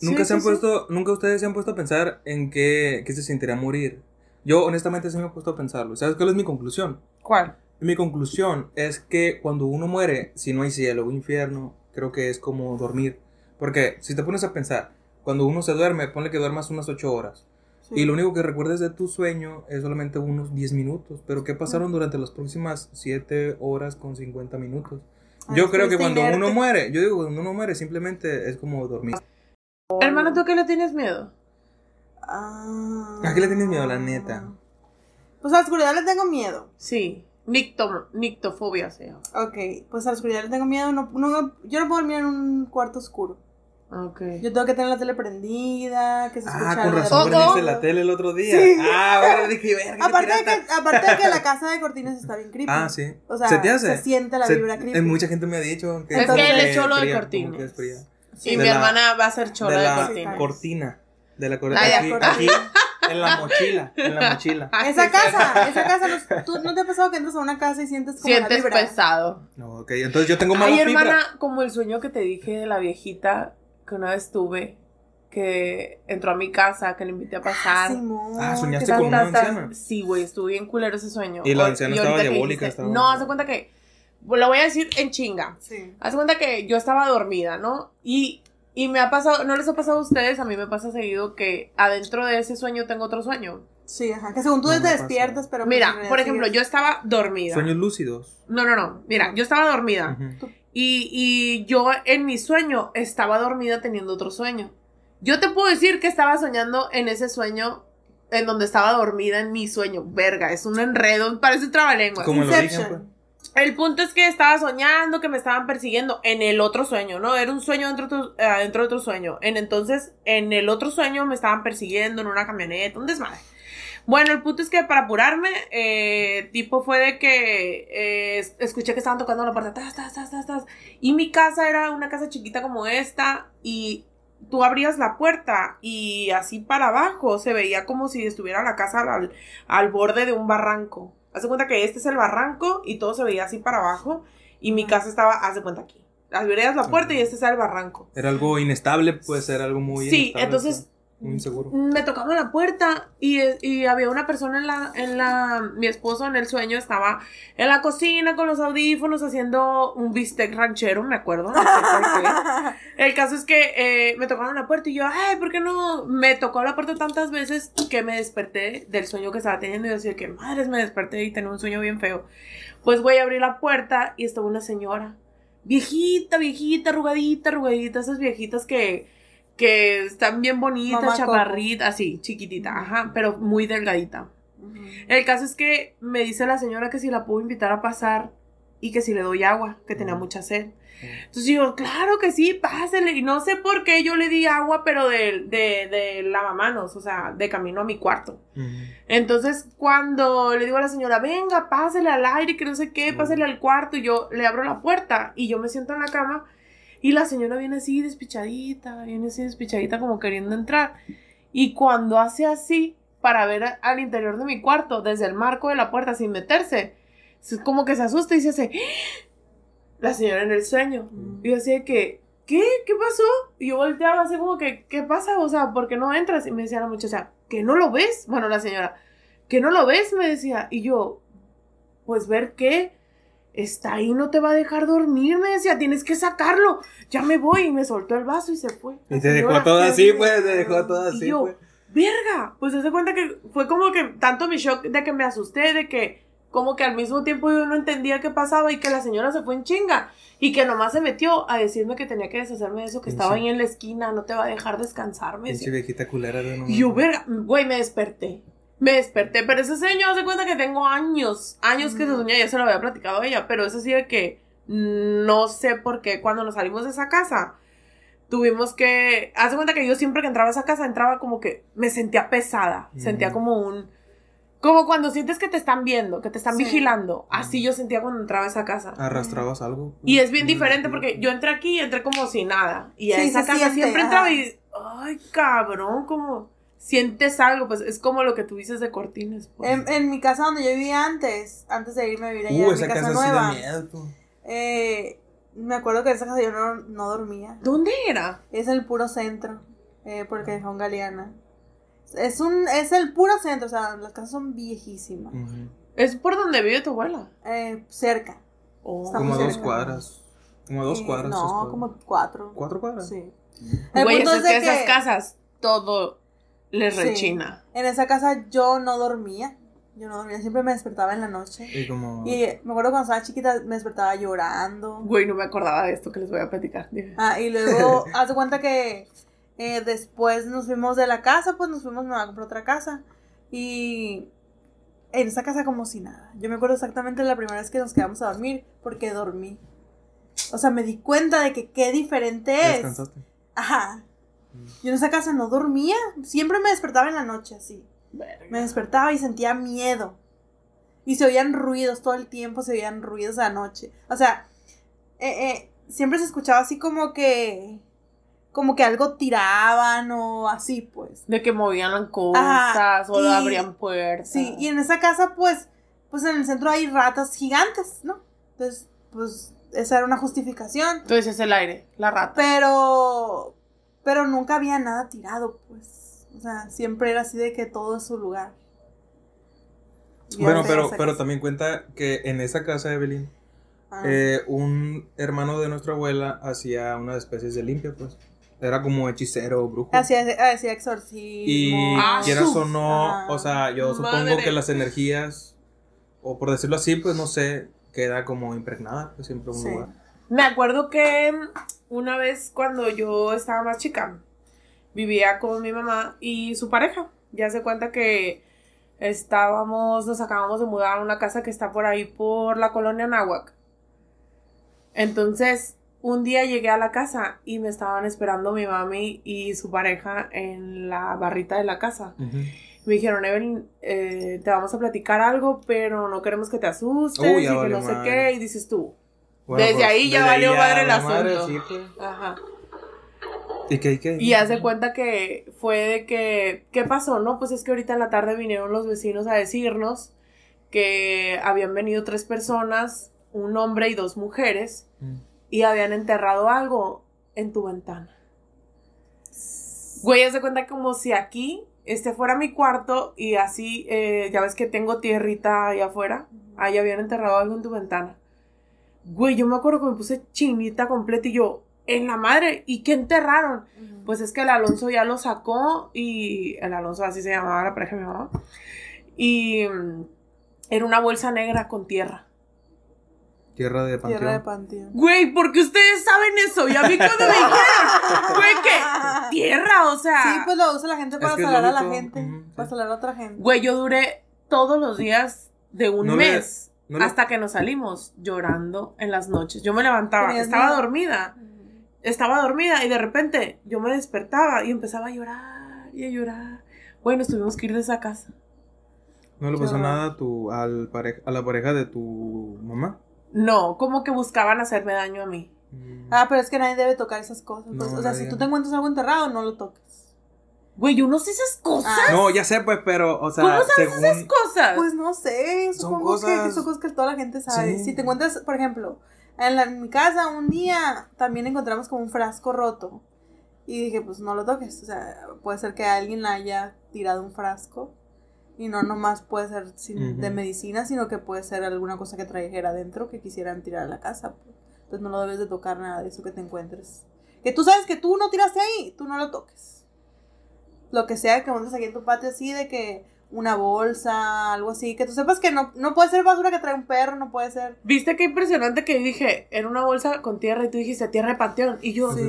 Nunca Sí, se han sí, sí. puesto, nunca ustedes se han puesto a pensar en qué, qué se sentirá morir. Yo honestamente sí me he puesto a pensarlo. ¿Sabes cuál es mi conclusión? ¿Cuál? Mi conclusión es que cuando uno muere, si no hay cielo o infierno, creo que es como dormir. Porque si te pones a pensar, cuando uno se duerme, ponle que duermas unas 8 horas. Sí. Y lo único que recuerdes de tu sueño es solamente unos 10 minutos. Pero ¿qué pasaron durante las próximas 7 horas con 50 minutos? Yo creo que cuando inerte. uno muere, yo digo cuando uno muere simplemente es como dormir. Hermano, ¿tú qué le tienes miedo? Ah. ¿A qué le tienes miedo, la neta? Pues a la oscuridad le tengo miedo. Sí, nicto, nictofobia se llama. Ok, pues a la oscuridad le tengo miedo. No, no- yo no puedo dormir en un cuarto oscuro. Ok. Yo tengo que tener la tele prendida, que se escuche Ah, con de prendiste la tele el otro día. Sí. Ah, bueno, dije, verga, Aparte de, que, aparte de que la casa de cortinas está bien creepy. Ah, sí. O sea, ¿Se te hace? se siente la Se- vibra creepy. eh, Mucha gente me ha dicho que Es que él como echó lo de cortinas. como que es fría. Y de mi la- hermana va a ser chola de de, la cortina. cortina. De la La cortina. de Aquí, cortina. aquí, en la mochila. En la mochila. *laughs* Ay, Esa casa, esa casa, no- ¿tú no te ha pasado que entras a una casa y sientes como la Sientes vibra? pesado. No, ok, entonces yo tengo mala Ay, vibra. hermana, como el sueño que te dije de la viejita que una vez tuve, que entró a mi casa, que le invité a pasar. Simón, Ah, qué soñaste con una anciana. Sí, güey, estuve bien culero ese sueño. Y la anciana estaba diabólica, estaba- No, haz de cuenta que. Lo voy a decir en chinga. Sí. Haz de cuenta que yo estaba dormida, ¿no? Y, y me ha pasado, ¿no les ha pasado a ustedes? A mí me pasa seguido que adentro de ese sueño tengo otro sueño. Sí, ajá. Que según tú No te despiertas, pero. pues, Mira, por ejemplo, yo estaba dormida. Sueños lúcidos. No, no, no. Mira, yo estaba dormida. Ujú. Y, y yo en mi sueño estaba dormida teniendo otro sueño. Yo te puedo decir que estaba soñando en ese sueño en donde estaba dormida en mi sueño. Verga, es un enredo, parece trabalengua. Como el pues. Inception. El punto es que estaba soñando que me estaban persiguiendo en el otro sueño, ¿no? Era un sueño dentro de otro, eh, dentro de otro sueño. En, entonces, en el otro sueño me estaban persiguiendo en una camioneta, un desmadre. Bueno, el punto es que para apurarme, eh, tipo fue de que eh, es- escuché que estaban tocando la puerta, tas, tas, tas, tas, y mi casa era una casa chiquita como esta, y tú abrías la puerta y así para abajo se veía como si estuviera la casa al, al borde de un barranco. Haz de cuenta que este es el barranco y todo se veía así para abajo, y mi casa estaba, haz de cuenta aquí. Abrías la puerta y este es el barranco. Era algo inestable, pues era algo muy Sí, entonces me tocaba la puerta y, y había una persona en la, en la, mi esposo en el sueño estaba en la cocina con los audífonos haciendo un bistec ranchero, me acuerdo, no sé por qué. *laughs* El caso es que eh, me tocaron la puerta y yo, ay, ¿por qué no? Me tocó la puerta tantas veces que me desperté del sueño que estaba teniendo y decía que madres me desperté y tenía un sueño bien feo. Pues voy a abrir la puerta y estaba una señora, viejita, viejita, arrugadita, arrugadita, esas viejitas que, que están bien bonitas, Mamá Coco. así, chiquitita, ajá, pero muy delgadita. El caso es que me dice la señora que si la puedo invitar a pasar y que si le doy agua, que tenía mucha sed. Entonces yo, claro que sí, pásele. Y no sé por qué yo le di agua, pero de, de, de lavamanos, o sea, de camino a mi cuarto. Entonces, cuando le digo a la señora, venga, pásele al aire, que no sé qué, pásele al cuarto, y yo le abro la puerta y yo me siento en la cama y la señora viene así despichadita, viene así despichadita como queriendo entrar. Y cuando hace así, para ver a- al interior de mi cuarto, desde el marco de la puerta sin meterse, es como que se asusta y se hace, ¡Ah! la señora en el sueño. Y yo así de que, ¿qué? ¿Qué pasó? Y yo volteaba así como que, ¿qué pasa? O sea, ¿por qué no entras? Y me decía la muchacha, ¿que no lo ves? Bueno, la señora, ¿que no lo ves? Me decía. Y yo, pues ver qué. Está ahí, no te va a dejar dormir, me decía, tienes que sacarlo. Ya me voy. Y me soltó el vaso y se fue. Y te dejó todo así, pues, te dejó todo Y así, yo, pues. verga, pues se da cuenta que fue como que tanto mi shock de que me asusté, de que como que al mismo tiempo yo no entendía qué pasaba y que la señora se fue en chinga y que nomás se metió a decirme que tenía que deshacerme de eso, que estaba ahí en la esquina, no te va a dejar descansar, me Pinche decía. viejita culera de Y yo, verga, güey, me desperté. Me desperté, pero ese sueño, se cuenta que tengo años, años que se soñé, ya se lo había platicado a ella, pero es así de que no sé por qué cuando nos salimos de esa casa, tuvimos que, haz de cuenta que yo siempre que entraba a esa casa, entraba como que me sentía pesada, sentía como un, como cuando sientes que te están viendo, que te están Sí. vigilando, así yo sentía cuando entraba a esa casa. Arrastrabas algo. Y es bien diferente porque yo entré aquí y entré como si nada. Y a Sí, esa casa siente, siempre ajá. entraba y. Ay, cabrón, como. Sientes algo, pues es como lo que tú dices de cortines. pues. En, en mi casa donde yo vivía antes, antes de irme a vivir allá Uh, en mi casa, casa sí da nueva, miedo, eh, me acuerdo que en esa casa yo no, no dormía. ¿Dónde era? Es el puro centro, eh, porque dejó Galeana. Es un, es el puro centro, o sea, las casas son viejísimas. Es por donde vive tu abuela. Eh, cerca. Oh. Como a dos cuadras. Como a dos Eh, cuadras. No, cuadras. como cuatro. ¿Cuatro cuadras? Sí. El Güey, punto es es que de esas que casas todo les Sí. rechina. en esa casa yo no dormía. Yo no dormía, siempre me despertaba en la noche. Y como. Y me acuerdo cuando estaba chiquita me despertaba llorando. Güey, no me acordaba de esto que les voy a platicar. Dime. Ah, y luego, *laughs* haz de cuenta que eh, después nos fuimos de la casa, pues nos fuimos a comprar otra casa. Y en esa casa como si nada. Yo me acuerdo exactamente la primera vez que nos quedamos a dormir, porque dormí. O sea, me di cuenta de que qué diferente es. ¿Descansaste? Ajá. Yo en esa casa no dormía. Siempre me despertaba en la noche así. Verga. Me despertaba y sentía miedo. Y se oían ruidos todo el tiempo, se oían ruidos a la noche. O sea, eh, eh, siempre se escuchaba así como que. Como que algo tiraban o así, pues. De que movían las cosas Ajá, o y- abrían puertas. Sí, y en esa casa, pues, pues en el centro hay ratas gigantes, ¿no? Entonces, pues, esa era una justificación. Entonces es el aire, la rata. Pero. Pero nunca había nada tirado, pues. O sea, siempre era así de que todo es su lugar. Y Bueno, pero, pero casa. también cuenta que en esa casa de Evelyn, Ah. eh, un hermano de nuestra abuela hacía unas especies de limpia, pues. Era como hechicero, brujo. Hacía, hacía exorcismo. Y Ah, quieras o no, Ah. o sea, yo supongo que las energías, o por decirlo así, pues no sé, queda como impregnada, pues siempre en un Sí. lugar. Me acuerdo que una vez cuando yo estaba más chica, vivía con mi mamá y su pareja. Ya se cuenta que estábamos, nos acabamos de mudar a una casa que está por ahí por la colonia Nahuac. Entonces, un día llegué a la casa y me estaban esperando mi mami y su pareja en la barrita de la casa. Me dijeron, Evelyn, eh, te vamos a platicar algo, pero no queremos que te asustes y que no sé qué. Y dices tú, Bueno, Desde pues, ahí ya desde valió madre el madre, asunto. sí, pues. ajá. ¿Y qué, qué? Y hace cuenta que fue de que, ¿qué pasó? No, pues es que ahorita en la tarde vinieron los vecinos a decirnos que habían venido tres personas, un hombre y dos mujeres, Mm. y habían enterrado algo en tu ventana. Güey, haz de cuenta como si aquí este fuera mi cuarto y así, eh, ya ves que tengo tierrita ahí afuera, ahí habían enterrado algo en tu ventana. Güey, yo me acuerdo que me puse chinita completa y yo, en la madre, ¿y qué enterraron? Pues es que el Alonso ya lo sacó y el Alonso así se llamaba la pareja de mi mamá. Y mm, era una bolsa negra con tierra. Tierra de panteón. Tierra de panteón. Güey, porque ustedes saben eso. Y a mí cuando me dijeron, güey, que tierra, o sea. Sí, pues lo usa la gente para salar a la gente. Para salar a otra gente. Güey, yo duré todos los días de un No mes no hasta que nos salimos llorando en las noches. Yo me levantaba, estaba miedo. dormida. Estaba dormida y de repente yo me despertaba y empezaba a llorar y a llorar. Bueno, tuvimos que ir de esa casa. ¿No le pasó nada a, tu, al pareja, a la pareja de tu mamá? No, como que buscaban hacerme daño a mí. Mm. Ah, pero es que nadie debe tocar esas cosas. pues. No, o sea, nadie. si tú te encuentras algo enterrado, no lo toques. Güey, yo no sé esas cosas. Ah, No, ya sé, pues, pero, o sea, ¿Cómo sabes según... esas cosas? Pues no sé, Son supongo que son cosas que toda la gente sabe. Sí. Si te encuentras, por ejemplo, en, la- en mi casa un día también encontramos como un frasco roto. Y dije, pues no lo toques. O sea, puede ser que alguien haya tirado un frasco. Y no nomás puede ser sin- de medicina, sino que puede ser alguna cosa que trajera adentro que quisieran tirar a la casa. pues. Entonces no lo debes de tocar nada de eso que te encuentres. Que tú sabes que tú no tiraste ahí, tú no lo toques. Lo que sea que encuentres aquí en tu patio así, de que una bolsa, algo así, que tú sepas que no, no puede ser basura que trae un perro, no puede ser... ¿Viste qué impresionante que dije? Era una bolsa con tierra y tú dijiste tierra de panteón. Y yo, Sí.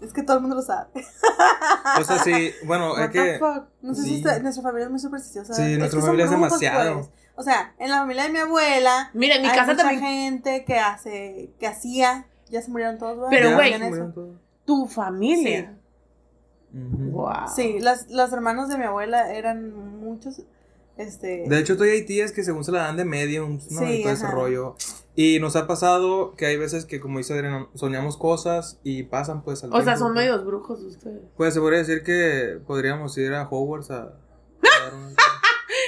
Es que todo el mundo lo sabe. *laughs* O sea, sí, bueno, what es the que... fuck? No sé Sí. si está- nuestra familia es muy supersticiosa. Sí, Es nuestra familia es demasiado. pues. O sea, en la familia de mi abuela Mira, en mi hay casa mucha también. gente que hace, que hacía, ya se murieron todos, ¿verdad? Pero, güey, se Hacían murieron familia. Ujú. Wow. Sí, las, los hermanos de mi abuela eran muchos, este... De hecho, todavía hay tías que según se la dan de mediums, ¿no? Sí, y todo ese rollo. Y nos ha pasado que hay veces que, como dice Adriana, soñamos cosas y pasan pues al O sea, son pues. medios brujos ustedes. Pues se podría decir que podríamos ir a Hogwarts a... a dar una-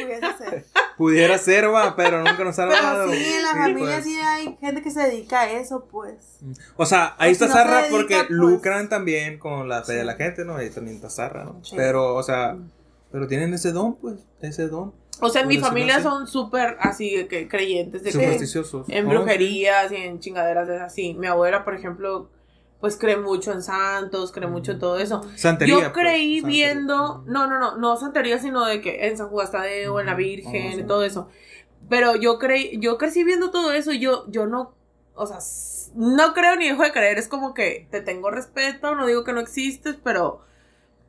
pudiese ser. Pudiera ser, va, pero nunca nos ha Pero dado. sí, en la Sí, familia pues. sí hay gente que se dedica a eso, pues. O sea, ahí O si está no se Zarra dedica, porque pues. lucran también con la fe de la gente, ¿no? Ahí también está Zarra, ¿no? Sí. Pero, o sea, pero tienen ese don, pues, ese don. O sea, en mi familia así. son súper así de que creyentes de que Supersticiosos. en Oh, brujerías y en chingaderas de así. Mi abuela, por ejemplo, pues cree mucho en santos, cree mucho en todo eso. Santería. Yo pues, creí santería. viendo, no, no, no, no santería, sino de que en San Juan Tadeo, en la. Virgen, Oh, sí. todo eso. Pero yo creí, yo crecí viendo todo eso, y yo, yo no, o sea, no creo ni dejo de creer, es como que te tengo respeto, no digo que no existes, pero,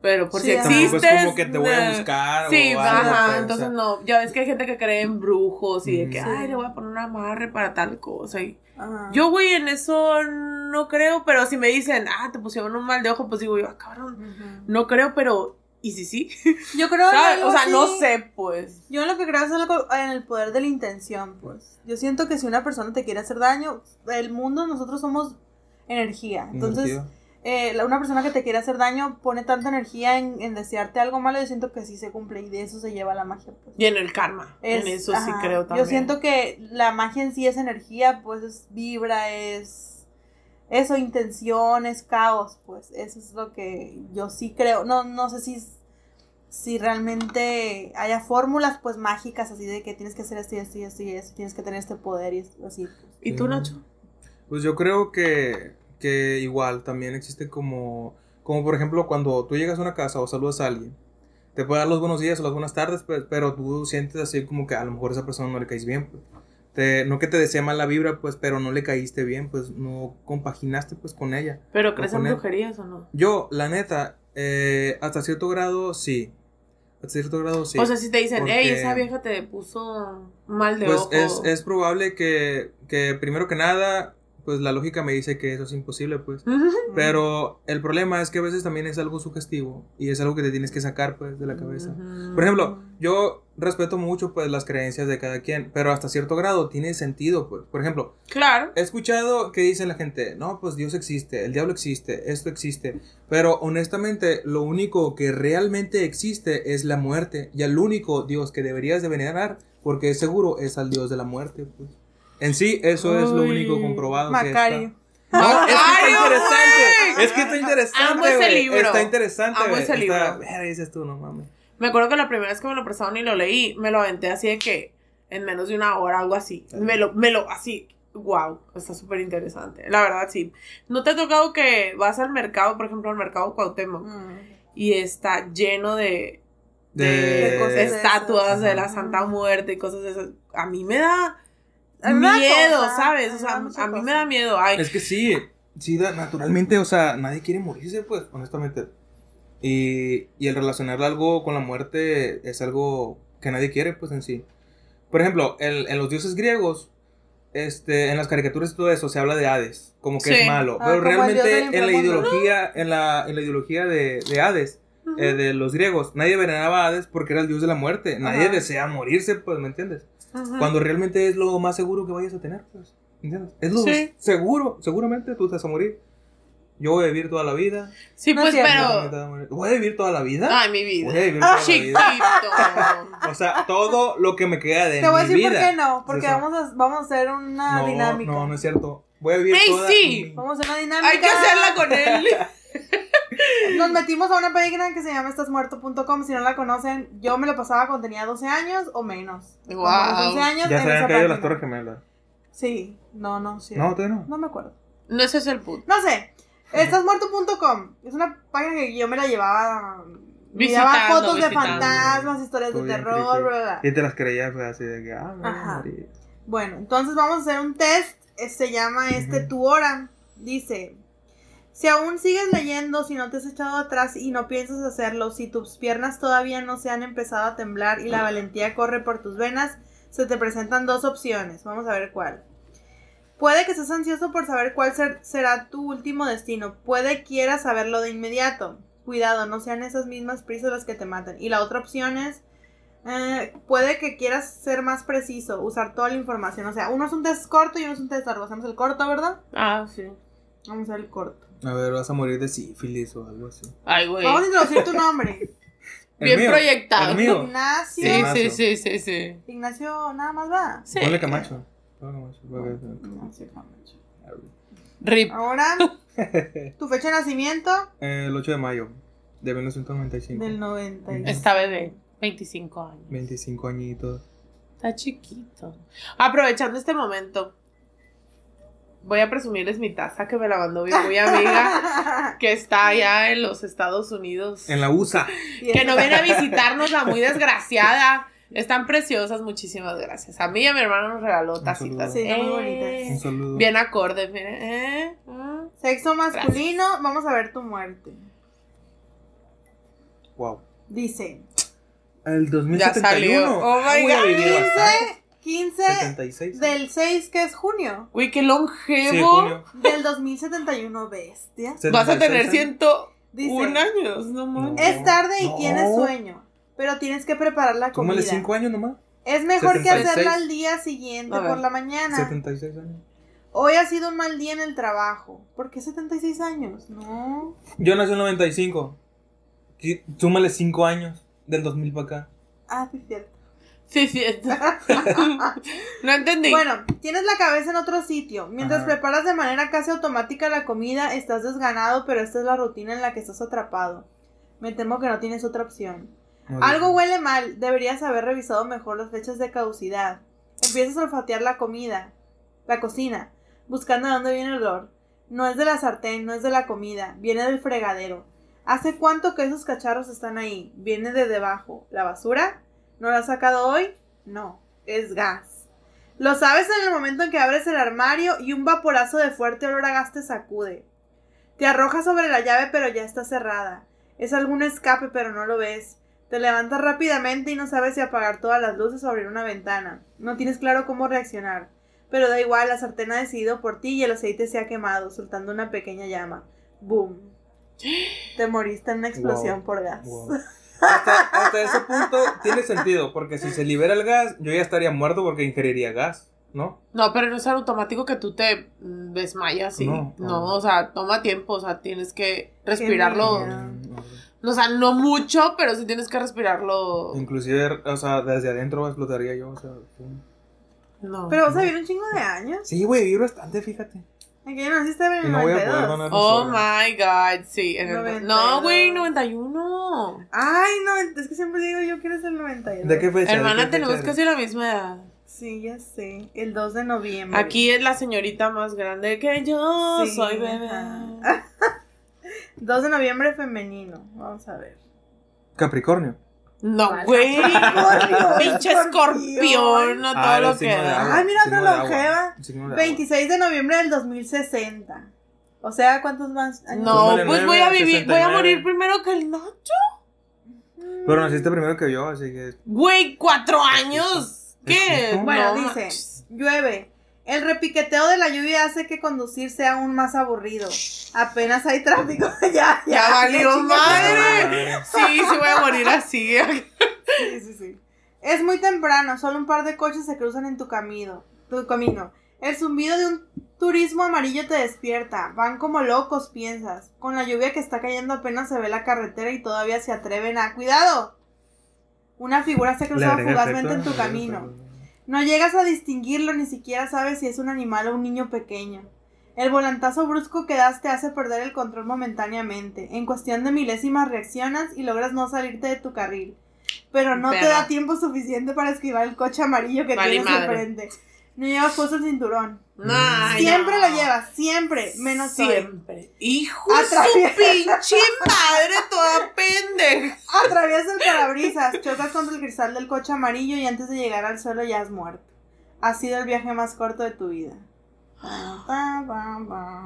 pero por Sí, si existes. Tampoco es como que te voy a buscar Sí, o algo, ajá, pues, o entonces sea, no, ya ves que hay gente que cree en brujos y de que, ay, le voy a poner un amarre para tal cosa. Y Ajá. yo, güey, en eso no creo, pero si me dicen, ah, te pusieron un mal de ojo, pues digo yo, ah, cabrón, no creo, pero, ¿y si sí? *laughs* Yo creo algo O sea, no sé, pues. Yo lo que creo es lo- en el poder de la intención, pues. Yo siento que si una persona te quiere hacer daño, el mundo, nosotros somos energía. Entonces, energía. Eh, la- una persona que te quiere hacer daño pone tanta energía en, en desearte algo malo, yo siento que sí se cumple y de eso se lleva la magia, pues. Y en el karma, Es- en eso sí creo también. Yo siento que la magia en sí es energía, pues es vibra, es eso, intención, es caos, pues eso es lo que yo sí creo. No, no sé si, si realmente haya fórmulas pues mágicas así de que tienes que hacer esto y esto y esto y esto, tienes que tener este poder y así. pues. ¿Y tú, Sí. Nacho? Pues yo creo que, que igual también existe como, como por ejemplo cuando tú llegas a una casa o saludas a alguien, te puede dar los buenos días o las buenas tardes, pe- pero tú sientes así como que a lo mejor esa persona no le caes bien. pues. te, no que te desea mala vibra, pues, pero no le caíste bien, pues, no compaginaste, pues, con ella. ¿Pero crees en brujerías o no? Yo, la neta, eh, hasta cierto grado, sí. Hasta cierto grado, sí. O sea, si te dicen, hey, esa vieja te puso mal de pues ojo. es, es probable que, que, primero que nada, pues la lógica me dice que eso es imposible, pues. Pero el problema es que a veces también es algo sugestivo y es algo que te tienes que sacar, pues, de la cabeza. Por ejemplo, yo respeto mucho, pues, las creencias de cada quien, pero hasta cierto grado tiene sentido, pues. Por ejemplo, Claro. he escuchado que dice la gente, no, pues Dios existe, el diablo existe, esto existe, pero honestamente lo único que realmente existe es la muerte y al único Dios que deberías de venerar, porque es seguro, es al Dios de la muerte, pues. En sí, eso es lo único comprobado. que Macario. está. No, es que está interesante. Es que está interesante. Amo ese libro. Está interesante. Amo ese libro. Verga, dices tú, no mames. Me acuerdo que la primera vez que me lo prestaron y lo leí, me lo aventé así de que en menos de una hora, algo así. Me lo, me lo, así, wow, está súper interesante. La verdad, sí. ¿No te ha tocado que vas al mercado, por ejemplo, al mercado Cuauhtémoc, Mm. y está lleno de, De, De cosas de estatuas de la. Santa Muerte y cosas de esas? A mí me da miedo, cosa, ¿sabes? me O sea, a mí me cosa. da miedo. Ay, Es que sí, sí, naturalmente, o sea, nadie quiere morirse, pues, honestamente. Y, y el relacionar algo con la muerte es algo que nadie quiere, pues, en sí. Por ejemplo, en, en los dioses griegos, este, en las caricaturas y todo eso, se habla de Hades, como que Sí. es malo. Ah, pero el realmente en la ideología, en la, en la ideología de, de Hades, eh, de los griegos, nadie veneraba a Hades porque era el dios de la muerte. Nadie Ajá. desea morirse, pues, ¿me entiendes? Ujú. Cuando realmente es lo más seguro que vayas a tener, pues. ¿Entiendes? Es lo Sí. seguro, seguramente tú te vas a morir. Yo voy a vivir toda la vida. Sí, No pues, pero... a. ¿Voy a vivir toda la vida? Ay, mi Voy a vida. vivir toda la Chiquito. vida. *laughs* O sea, todo lo que me queda de Te voy a mi decir vida. por qué no. Porque Eso. vamos a, vamos a hacer una no, dinámica. No, no es cierto. Voy a vivir ¡Ey, toda sí! mi- Vamos a hacer una dinámica. Hay que hacerla con él. *laughs* Nos metimos a una página que se llama estasmuerto.com. Si no la conocen, yo me lo pasaba cuando tenía 12 años o menos. Como Guau. a los 11 años Ya se habían caído las torres gemelas. Sí, no, no, sí. No, todavía no. No me acuerdo. No, ese es el punto. No sé. Estasmuerto.com es una página que yo me la llevaba. Me Visitando, llevaba fotos de fantasmas, historias de terror, bla. Y te las creías, pues, así de que, ah, Ajá. Bueno, entonces vamos a hacer un test. eh, Se llama este Ujú. Tu Hora. Dice: Si aún sigues leyendo, si no te has echado atrás y no piensas hacerlo, si tus piernas todavía no se han empezado a temblar y la valentía corre por tus venas, se te presentan dos opciones. Vamos a ver cuál. Puede que estés ansioso por saber cuál ser- será tu último destino. Puede quieras saberlo de inmediato. Cuidado, no sean esas mismas prisas las que te matan. Y la otra opción es eh, puede que quieras ser más preciso, usar toda la información. O sea, uno es un test corto y uno es un test largo. Hacemos el corto, ¿verdad? Ah, sí. Vamos a hacer el corto. A ver, vas a morir de sífilis o algo así. Ay, güey. Vamos a introducir tu nombre. *laughs* ¿El Bien mío? proyectado. ¿El mío? Ignacio. Sí, sí, Ignacio. sí, sí, sí. Ignacio, nada más va. Sí. Ponle Camacho. Ponle Camacho. Ignacio Camacho. Rip. Ahora, *laughs* tu fecha de nacimiento Eh, El 8 de mayo de 1995. del 90. y- Está bebé. 25 años. 25 añitos. Está chiquito. Aprovechando este momento, voy a presumirles mi taza que me la mandó mi muy amiga, *laughs* que está allá en los Estados Unidos. En la USA. Que no viene a visitarnos la muy *laughs* desgraciada. Están preciosas, muchísimas gracias. A mí y a mi hermano nos regaló tacitas. Sí, muy Eh, bonitas. Un saludo. Bien acorde, miren. Eh, ah. Sexo masculino, vamos a ver tu muerte. Wow. Dice El Ya 2071. salió. Oh my God. bastante. 15 76. del 6 que es junio. Uy, qué Sí, longevo. junio. Del 2071, bestia. Vas a 76 tener años. 101 Dice, años, no manches. es tarde y No. tienes sueño, pero tienes que preparar la comida. Tómale 5 años nomás. Es mejor que 76. hacerla al día siguiente por la mañana. 76 años. Hoy ha sido un mal día en el trabajo. ¿Por qué 76 años? No. Yo nací en el 95. Qui- Súmale 5 años. Del 2000 para acá. Ah, sí, es cierto. Sí, sí. *laughs* no entendí. Bueno, tienes la cabeza en otro sitio. Mientras Ajá. preparas de manera casi automática la comida, estás desganado, pero esta es la rutina en la que estás atrapado. Me temo que no tienes otra opción. Algo huele mal, deberías haber revisado mejor las fechas de caducidad. Empiezas a olfatear la comida, la cocina, buscando de dónde viene el olor. No es de la sartén, no es de la comida, viene del fregadero. ¿Hace cuánto que esos cacharros están ahí? Viene de debajo. ¿La basura? ¿No la has sacado hoy? No, es gas. Lo sabes en el momento en que abres el armario y un vaporazo de fuerte olor a gas te sacude. Te arrojas sobre la llave pero ya está cerrada. Es algún escape pero no lo ves. Te levantas rápidamente y no sabes si apagar todas las luces o abrir una ventana. No tienes claro cómo reaccionar. Pero da igual, la sartén ha decidido por ti y el aceite se ha quemado, soltando una pequeña llama. ¡Boom! *gasps* Te moriste en una explosión Wow, por gas. wow. *laughs* Hasta, hasta ese punto tiene sentido, porque si se libera el gas, yo ya estaría muerto porque ingeriría gas, ¿no? No, pero no es automático que tú te mm, desmayas y No, no, no. o sea, toma tiempo, o sea, tienes que respirarlo. O sea, no mucho, pero sí tienes que respirarlo. Inclusive, o sea, desde adentro explotaría yo, o sea. pum. No. Pero vas a vivir un chingo de años. Sí, güey, vivir bastante, fíjate. ¿En qué naciste en el no voy a poder 92? donar mi Oh my god, sí. en el- 92. No, güey, 91. Ay, no, es que siempre digo yo que eres el 92. ¿De qué fecha? ¿De Hermana, tenemos casi la misma edad. Sí, ya sé. El 2 de noviembre. Aquí es la señorita más grande que yo. Sí, soy bebé. *laughs* ajá. 2 de noviembre femenino. Vamos a ver. Capricornio. No, ¿Cuál güey. *laughs* Pinche escorpión, no todo Ah, lo que da. Ay, mira, otra longeva. signo de agua. 26 de noviembre del 2060. O sea, ¿cuántos más años? No, pues nueve, voy a vivir, voy a 69. morir primero que el Nacho. Pero naciste primero que yo, así que. Güey, cuatro años. ¿Qué? Bueno, No dice, llueve. El repiqueteo de la lluvia hace que conducir sea aún más aburrido. Apenas hay tráfico. *laughs* ya, ya. Ya valió madre. Sí, sí voy a morir así. Sí, sí, sí. Es muy temprano, solo un par de coches se cruzan en tu camino. Tu camino. El zumbido de un turismo amarillo te despierta. Van como locos, piensas. Con la lluvia que está cayendo apenas se ve la carretera y todavía se atreven a ¡Cuidado! Una figura se ha Le cruzado agrega fugazmente efecto, en tu camino. No llegas a distinguirlo, ni siquiera sabes si es un animal o un niño pequeño. El volantazo brusco que das te hace perder el control momentáneamente. En cuestión de milésimas reaccionas y logras no salirte de tu carril. Pero no te da tiempo suficiente para esquivar el coche amarillo que Vale tienes enfrente. No llevas puesto el cinturón. Ay, siempre no. lo llevas, siempre, menos hoy. Siempre. Hijo de su Atraviesa- pinche madre, toda *laughs* pendeja. Atraviesa el parabrisas, chocas contra el cristal del coche amarillo y antes de llegar al suelo ya has muerto. Ha sido el viaje más corto de tu vida.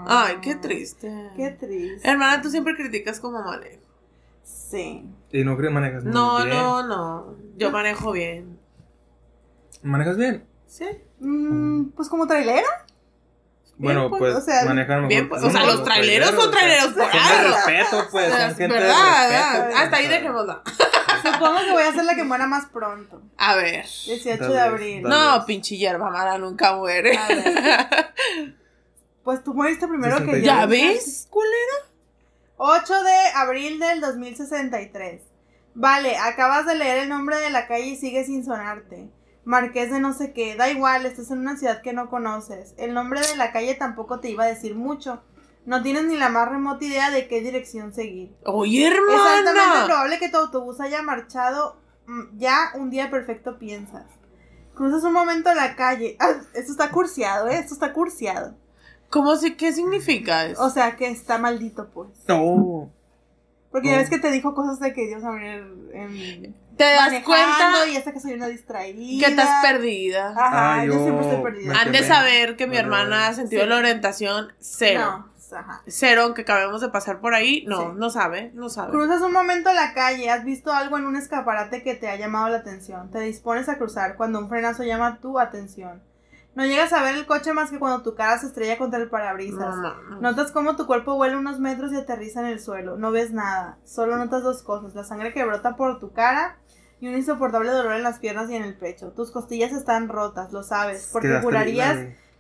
Ay, qué triste. Qué triste. Hermana, tú siempre criticas como manejo. Sí. Y no creo que manejas muy No, bien. no, no. Yo manejo bien. ¿Manejas bien? ¿Sí? Mm, pues como trailera. Bueno, pues, pues, o sea, manejan mejor. Bien, pues, o sea, los traileros son traileros por algo. respeto, pues. Son gente verdad, de respeto. Hasta ahí o sea. dejémosla. Supongo que voy a ser la que muera más pronto. A ver. 18 Tal de abril. No, pinche hierba mala nunca muere. A ver. *laughs* Pues tú moriste primero que yo. ¿Ya ves, culera? 8 de abril del 2063. Vale, acabas de leer el nombre de la calle y sigue sin sonarte. Marqués de no sé qué, da igual, estás en una ciudad que no conoces. El nombre de la calle tampoco te iba a decir mucho. No tienes ni la más remota idea de qué dirección seguir. Oye, Es altamente hermana. probable que tu autobús haya marchado mm, ya un día perfecto piensas. Cruzas un momento la calle. Ah, esto está cursiado, ¿eh? Esto está cursiado. ¿Cómo si, qué significa eso? O sea que está maldito, pues. No. Porque ya Oh. ves que te dijo cosas de que Dios a venir en ¿Te das cuenta y hasta que soy una distraída. que estás perdida? Ajá, Ah, yo, yo siempre estoy perdida. Han de saber que mi hermana ha sentido Sí. la orientación cero. No, ajá. Cero, aunque acabemos de pasar por ahí. No, Sí. no sabe, no sabe. Cruzas un momento la calle, has visto algo en un escaparate que te ha llamado la atención. Te dispones a cruzar cuando un frenazo llama tu atención. No llegas a ver el coche más que cuando tu cara se estrella contra el parabrisas. No, no, no. Notas cómo tu cuerpo vuela unos metros y aterriza en el suelo. No ves nada. Solo notas dos cosas. La sangre que brota por tu cara y un insoportable dolor en las piernas y en el pecho. Tus costillas están rotas, lo sabes. Porque Quedaste jurarías.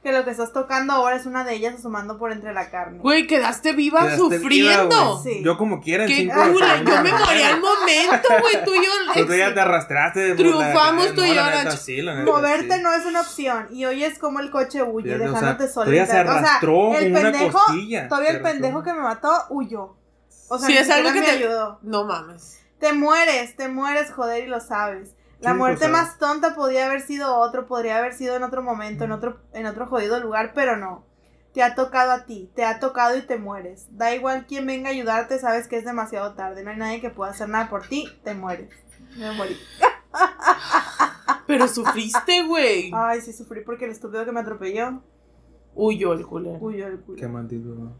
Que lo que estás tocando ahora es una de ellas asomando por entre la carne. Güey, quedaste viva Quedaste sufriendo. viva, güey. Sí. Yo como quiera Qué cinco cura, yo me morí al momento, güey, tú y yo. *laughs* Tú ya te arrastraste. la- Triunfamos tú y yo, Moverte sí. no es una opción y oyes como el coche huye, Sí, o sea, dejándote sola. todavía se O sea, arrastró el una pendejo, costilla. todavía el arrastró. pendejo que me mató huyó. O sea, Sí, es algo siquiera que me te- ayudó. No mames. Te mueres, te mueres, joder, y lo sabes. La Sí, muerte más tonta podría haber sido otro, podría haber sido en otro momento, en otro, en otro jodido lugar, pero no. Te ha tocado a ti, te ha tocado y te mueres. Da igual quién venga a ayudarte, sabes que es demasiado tarde. No hay nadie que pueda hacer nada por ti, te mueres. Me morí. Pero sufriste, güey. Ay, sí sufrí porque el estúpido que me atropelló Huyó el culero. huyó el culo. Qué maldito. ¿no?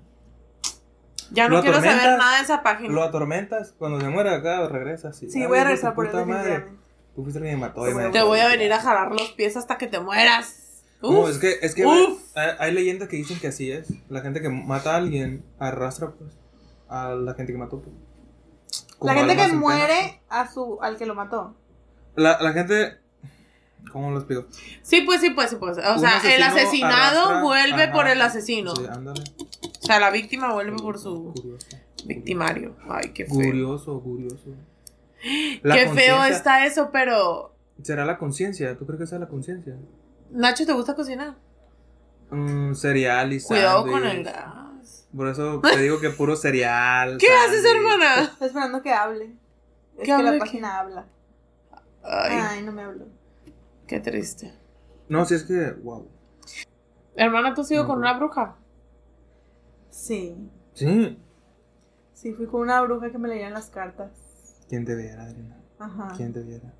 Ya no ¿Lo quiero saber nada de esa página. Lo atormentas, cuando se muere acá, regresas. y, Sí, "Ay, voy a regresar por él puta madre, definitivamente. Tú fuiste el que me mató. Te y me voy a- Te voy a venir a jalar los pies hasta que te mueras. No, es que, es que hay, hay leyendas que dicen que así es. La gente que mata a alguien arrastra, pues, a la gente que mató. Pues. La gente que muere a su, al que lo mató. La, la gente. ¿Cómo lo explico? Sí, pues sí, pues sí, pues. O Un sea, el asesinado arrastra- vuelve ajá, por el asesino. Sí, ándale. O sea, la víctima vuelve por su Curioso. victimario. Ay, qué feo. Curioso, curioso. Qué feo está eso, pero. ¿Será la conciencia? ¿Tú crees que sea la conciencia? Nacho, ¿te gusta cocinar? Mm, cereal y Cuidado con el gas. Por eso *laughs* te digo que puro cereal. ¿Qué haces, hermana? Estoy esperando que hable. Es ¿Qué que la qué? página habla. Ay, Ay, no me habló. qué triste. No, si es que, wow. Hermana, ¿tú has ido con una bruja? Sí. Sí. Sí, fui con una bruja que me leían las cartas. ¿Quién te viera, Adriana? Ajá. ¿Quién te viera?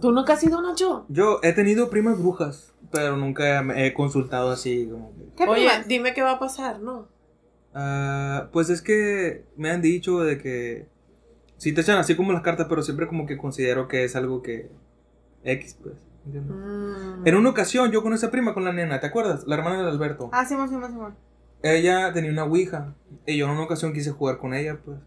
¿Tú nunca has ido, Nacho? Yo he tenido primas brujas, pero nunca me he consultado así como que... ¿Qué Oye, primas? dime qué va a pasar, ¿no? Ah, pues es que me han dicho de que sí te echan así como las cartas, pero siempre como que considero que es algo que X, pues. ¿entiendes? Mm. En una ocasión yo con esa prima, con la nena, ¿te acuerdas? La hermana de Alberto. Ah, Simón, Simón, Simón. Ella tenía una Ouija y yo en una ocasión quise jugar con ella, pues.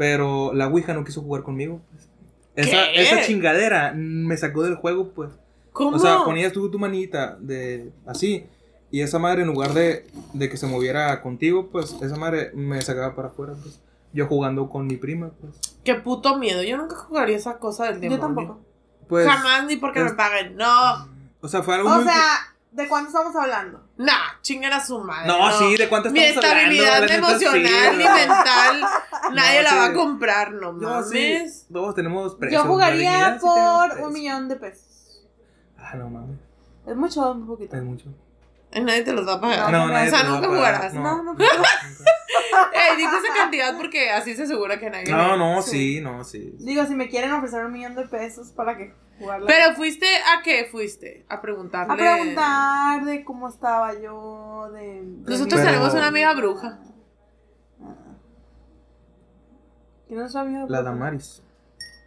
Pero la Ouija no quiso jugar conmigo, pues. Esa, ¿Qué? esa chingadera me sacó del juego, pues. ¿Cómo? O sea, ponías tú tu manita de así y esa madre en lugar de, de que se moviera contigo, pues esa madre me sacaba para afuera, pues. Yo jugando con mi prima, pues. Qué puto miedo. Yo nunca jugaría esa cosa del demonio. Yo tampoco. Pues Jamás ni porque es- me paguen. No. O sea, fue algo O muy sea, ¿de cuánto estamos hablando? Nah, chinguen a su madre. No, sí, ¿de cuánto Mi estamos hablando? estabilidad La neta, emocional sí, ni *laughs* no. mental, nadie No, la sí. va a comprar, no sí, mames. todos tenemos precios. Yo jugaría sí por un millón de pesos. Ah, no mames, Es mucho o muy poquito. es mucho. Nadie te los va a pagar. No, o nadie sea, te lo va nunca a pagar. jugarás. No, no, nunca. *laughs* Ey, digo esa cantidad porque así se asegura que nadie. No, no, Sí. sí, no, sí. Digo, si me quieren ofrecer un millón de pesos para que jugarla. Pero fuiste a qué fuiste? A preguntarle. a preguntar de cómo estaba yo, de... de Nosotros tenemos una amiga bruja. Ah. ¿Quién es nuestra amiga? La bruja? Damaris.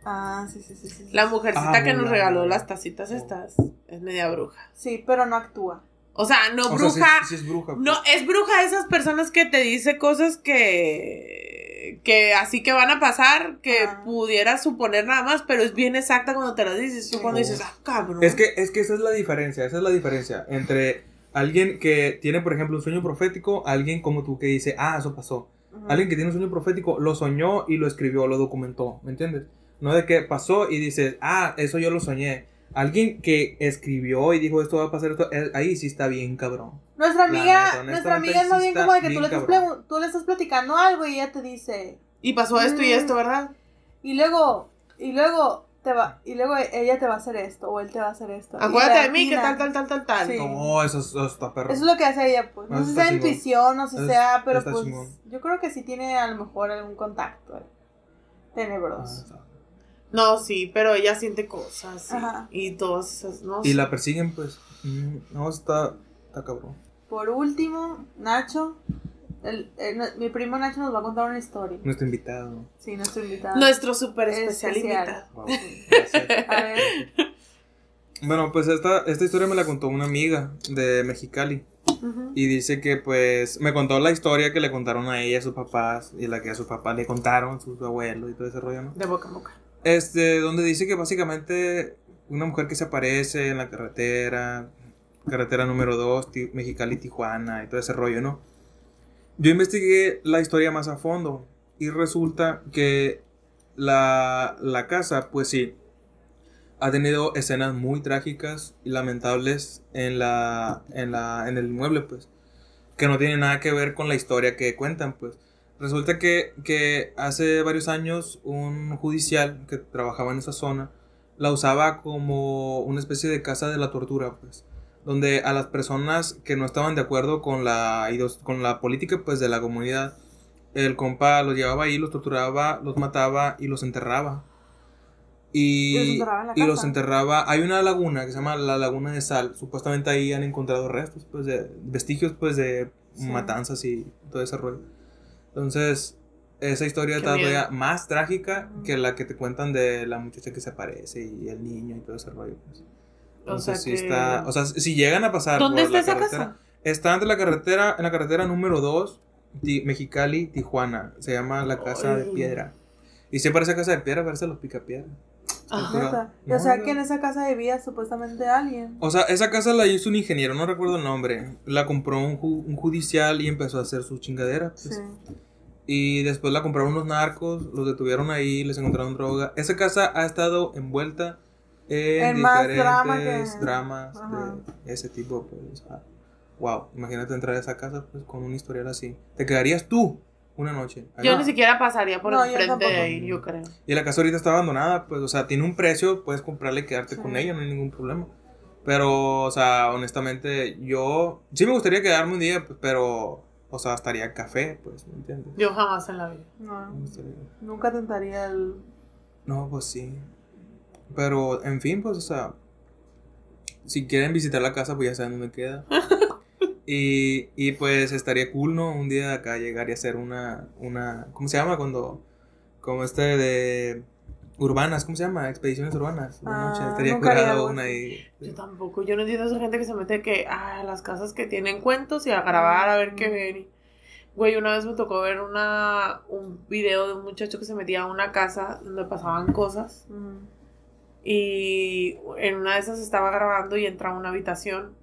Ah, sí, sí, sí, sí. La mujercita Ah, que nos regaló las tacitas estas es media bruja. Sí, pero no actúa. O sea, no O sea, bruja. sí- sí es bruja. pues. No, es bruja de esas personas que te dice cosas que. que así que van a pasar, que Ajá. pudieras suponer nada más, pero es bien exacta cuando te las dices. Tú cuando dices, ah, cabrón. Es que, es que esa es la diferencia, esa es la diferencia entre alguien que tiene, por ejemplo, un sueño profético, alguien como tú que dice, ah, eso pasó. Alguien que tiene un sueño profético lo soñó y lo escribió, lo documentó, ¿me entiendes? No de que pasó y dices, ah, eso yo lo soñé. Alguien que escribió y dijo, esto va a pasar, esto, eh, ahí sí está bien, cabrón. Nuestra amiga, neta, nuestra amiga es más bien como de que tú le, estás tú le estás platicando algo y ella te dice. Y pasó esto y Mm. esto, ¿verdad? Y luego, y luego te va, y luego ella te va a hacer esto, o él te va a hacer esto. Acuérdate de mí, que tal, tal, tal, tal, tal. Sí. No, eso, es- eso está perro. Eso es lo que hace ella, pues. No sé si sea chingón. intuición, no sé si sea, pero pues. chingón. Yo creo que sí tiene a lo mejor algún contacto eh, Ah, tenebroso. está. No, sí, pero ella siente cosas. Ajá. Y todas esas, ¿no? Y la persiguen, pues. mm, No, está, está cabrón. Por último, Nacho. el- mi primo Nacho nos va a contar una historia. Nuestro invitado. Sí, nuestro invitado. Nuestro súper especial Especial. invitado. Wow. *laughs* A ver. Bueno, pues esta, esta historia me la contó una amiga de Mexicali. Y dice que pues me contó la historia que le contaron a ella, a sus papás, y la que a sus papás le contaron, sus abuelos y todo ese rollo, ¿no? De boca en boca. Este, donde dice que básicamente una mujer que se aparece en la carretera, carretera número 2, Mexicali-Tijuana y todo ese rollo, ¿no? Yo investigué la historia más a fondo y resulta que la, la casa, pues sí, ha tenido escenas muy trágicas y lamentables en, la, en, la, en el inmueble, pues, que no tienen nada que ver con la historia que cuentan, pues. Resulta que, que hace varios años un judicial que trabajaba en esa zona la usaba como una especie de casa de la tortura, pues, donde a las personas que no estaban de acuerdo con la, con la política pues, de la comunidad, el compa los llevaba ahí, los torturaba, los mataba y los enterraba. ¿Y los Y, enterraba en la y los enterraba. Hay una laguna que se llama la Laguna de Sal. Supuestamente ahí han encontrado restos, pues, de vestigios, pues, de Sí. matanzas y todo ese rollo. Entonces, esa historia está todavía más trágica que la que te cuentan de la muchacha que se aparece y el niño y todo ese rollo. Pues. O Entonces, sea sí que- está. O sea, si llegan a pasar. ¿Dónde por está la esa carretera- casa? Está entre la carretera, en la carretera número 2, Mexicali, Tijuana. Se llama la Casa de. Piedra. Y si parece casa de piedra, parece los picapiedra. Ajá. O sea que en esa casa vivía supuestamente alguien. O sea, esa casa la hizo un ingeniero, no recuerdo el nombre. La compró un, ju- un judicial y empezó a hacer su chingadera. pues. Sí. Y después la compraron unos narcos, los detuvieron ahí, les encontraron droga. Esa casa ha estado envuelta en, En más diferentes drama que- dramas Ajá. de ese tipo. Pues, wow, imagínate entrar a esa casa pues, con un historial así. Te quedarías tú una noche. ahí. Yo ni siquiera pasaría por No, yo enfrente de ahí, yo creo. Y la casa ahorita está abandonada, pues, o sea, tiene un precio, puedes comprarla y quedarte Sí. con ella, no hay ningún problema. Pero, o sea, honestamente, yo sí me gustaría quedarme un día, pues, pero, o sea, estaría café, pues, ¿me entiendes? Yo jamás en la vida. No, Me gustaría- nunca tentaría el. No, pues sí. Pero, en fin, pues, o sea, si quieren visitar la casa, pues ya saben dónde queda. *laughs* Y, y pues estaría cool, ¿no? Un día acá llegar y hacer una, una, ¿cómo se llama? Cuando, como este de urbanas, ¿cómo se llama? Expediciones urbanas. de Ah, noche. estaría curado una y... Yo tampoco. Yo no entiendo a esa gente que se mete que a las casas que tienen cuentos y a grabar a ver qué ver. y- Güey, una vez me tocó ver una un video de un muchacho que se metía a una casa donde pasaban cosas Mm. y en una de esas estaba grabando y entra a una habitación.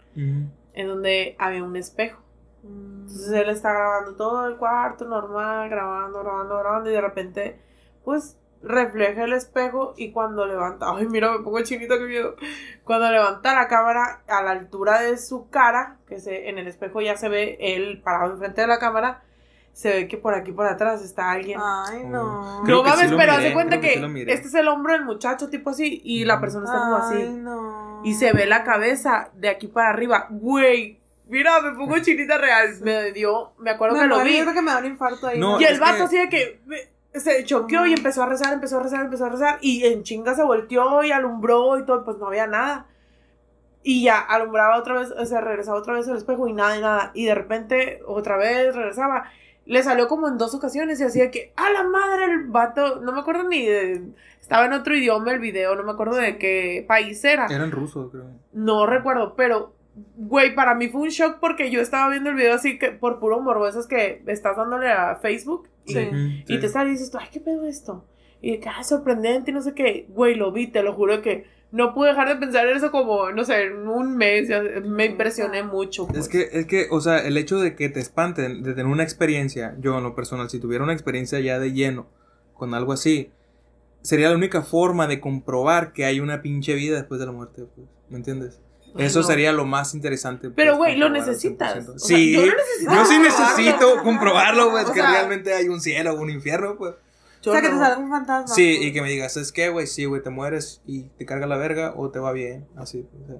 En donde había un espejo. Mm. Entonces él está grabando todo el cuarto normal, grabando, grabando, grabando y de repente pues refleja el espejo y cuando levanta, ay mira, me pongo chinita que miedo. Cuando levanta la cámara a la altura de su cara, que se, en el espejo ya se ve él parado enfrente de la cámara, se ve que por aquí por atrás está alguien. Ay, no. Creo no mames, sí pero hace cuenta creo que sí este es el hombro del muchacho, tipo así, y la Ujú. persona está como Ay, así. no. Y se ve la cabeza de aquí para arriba. Güey, mira, me pongo *laughs* chinita real. Me dio, me acuerdo Me que lo vi. Yo creo que me da un infarto ahí. No, Y el vato que- así de que me- se choqueó y empezó a rezar, empezó a rezar, empezó a rezar. Y en chinga se volteó y alumbró y todo, pues no había nada. Y ya alumbraba otra vez, o sea, regresaba otra vez al espejo y nada y nada. Y de repente otra vez regresaba. Le salió como en dos ocasiones y hacía que, a la madre, el vato, no me acuerdo ni de. Estaba en otro idioma el video, no me acuerdo de qué país era. Eran rusos, creo. No recuerdo, pero, güey, para mí fue un shock porque yo estaba viendo el video así que por puro morbo, esas que estás dándole a Facebook y, Sí. Y sí. te sale y dices ay, qué pedo esto. Y de que, ay, sorprendente y no sé qué. Güey, lo vi, te lo juro que no pude dejar de pensar en eso como, no sé, en un mes. ya- me impresioné mucho. pues. Es que, es que, o sea, el hecho de que te espanten, de tener una experiencia, yo en lo personal, si tuviera una experiencia ya de lleno con algo así, sería la única forma de comprobar que hay una pinche vida después de la muerte, pues, ¿me entiendes? Ay, Eso no. sería lo más interesante. Pero, pues, güey, lo necesitas. 100%. O sea, sí, yo lo necesito yo sí comprobarlo. necesito comprobarlo, pues, O que sea, realmente hay un cielo o un infierno, pues. Yo o sea, que te salga un fantasma. Sí, y que me digas, es que, güey, sí, güey, te mueres y te carga la verga o te va bien, así, o sea.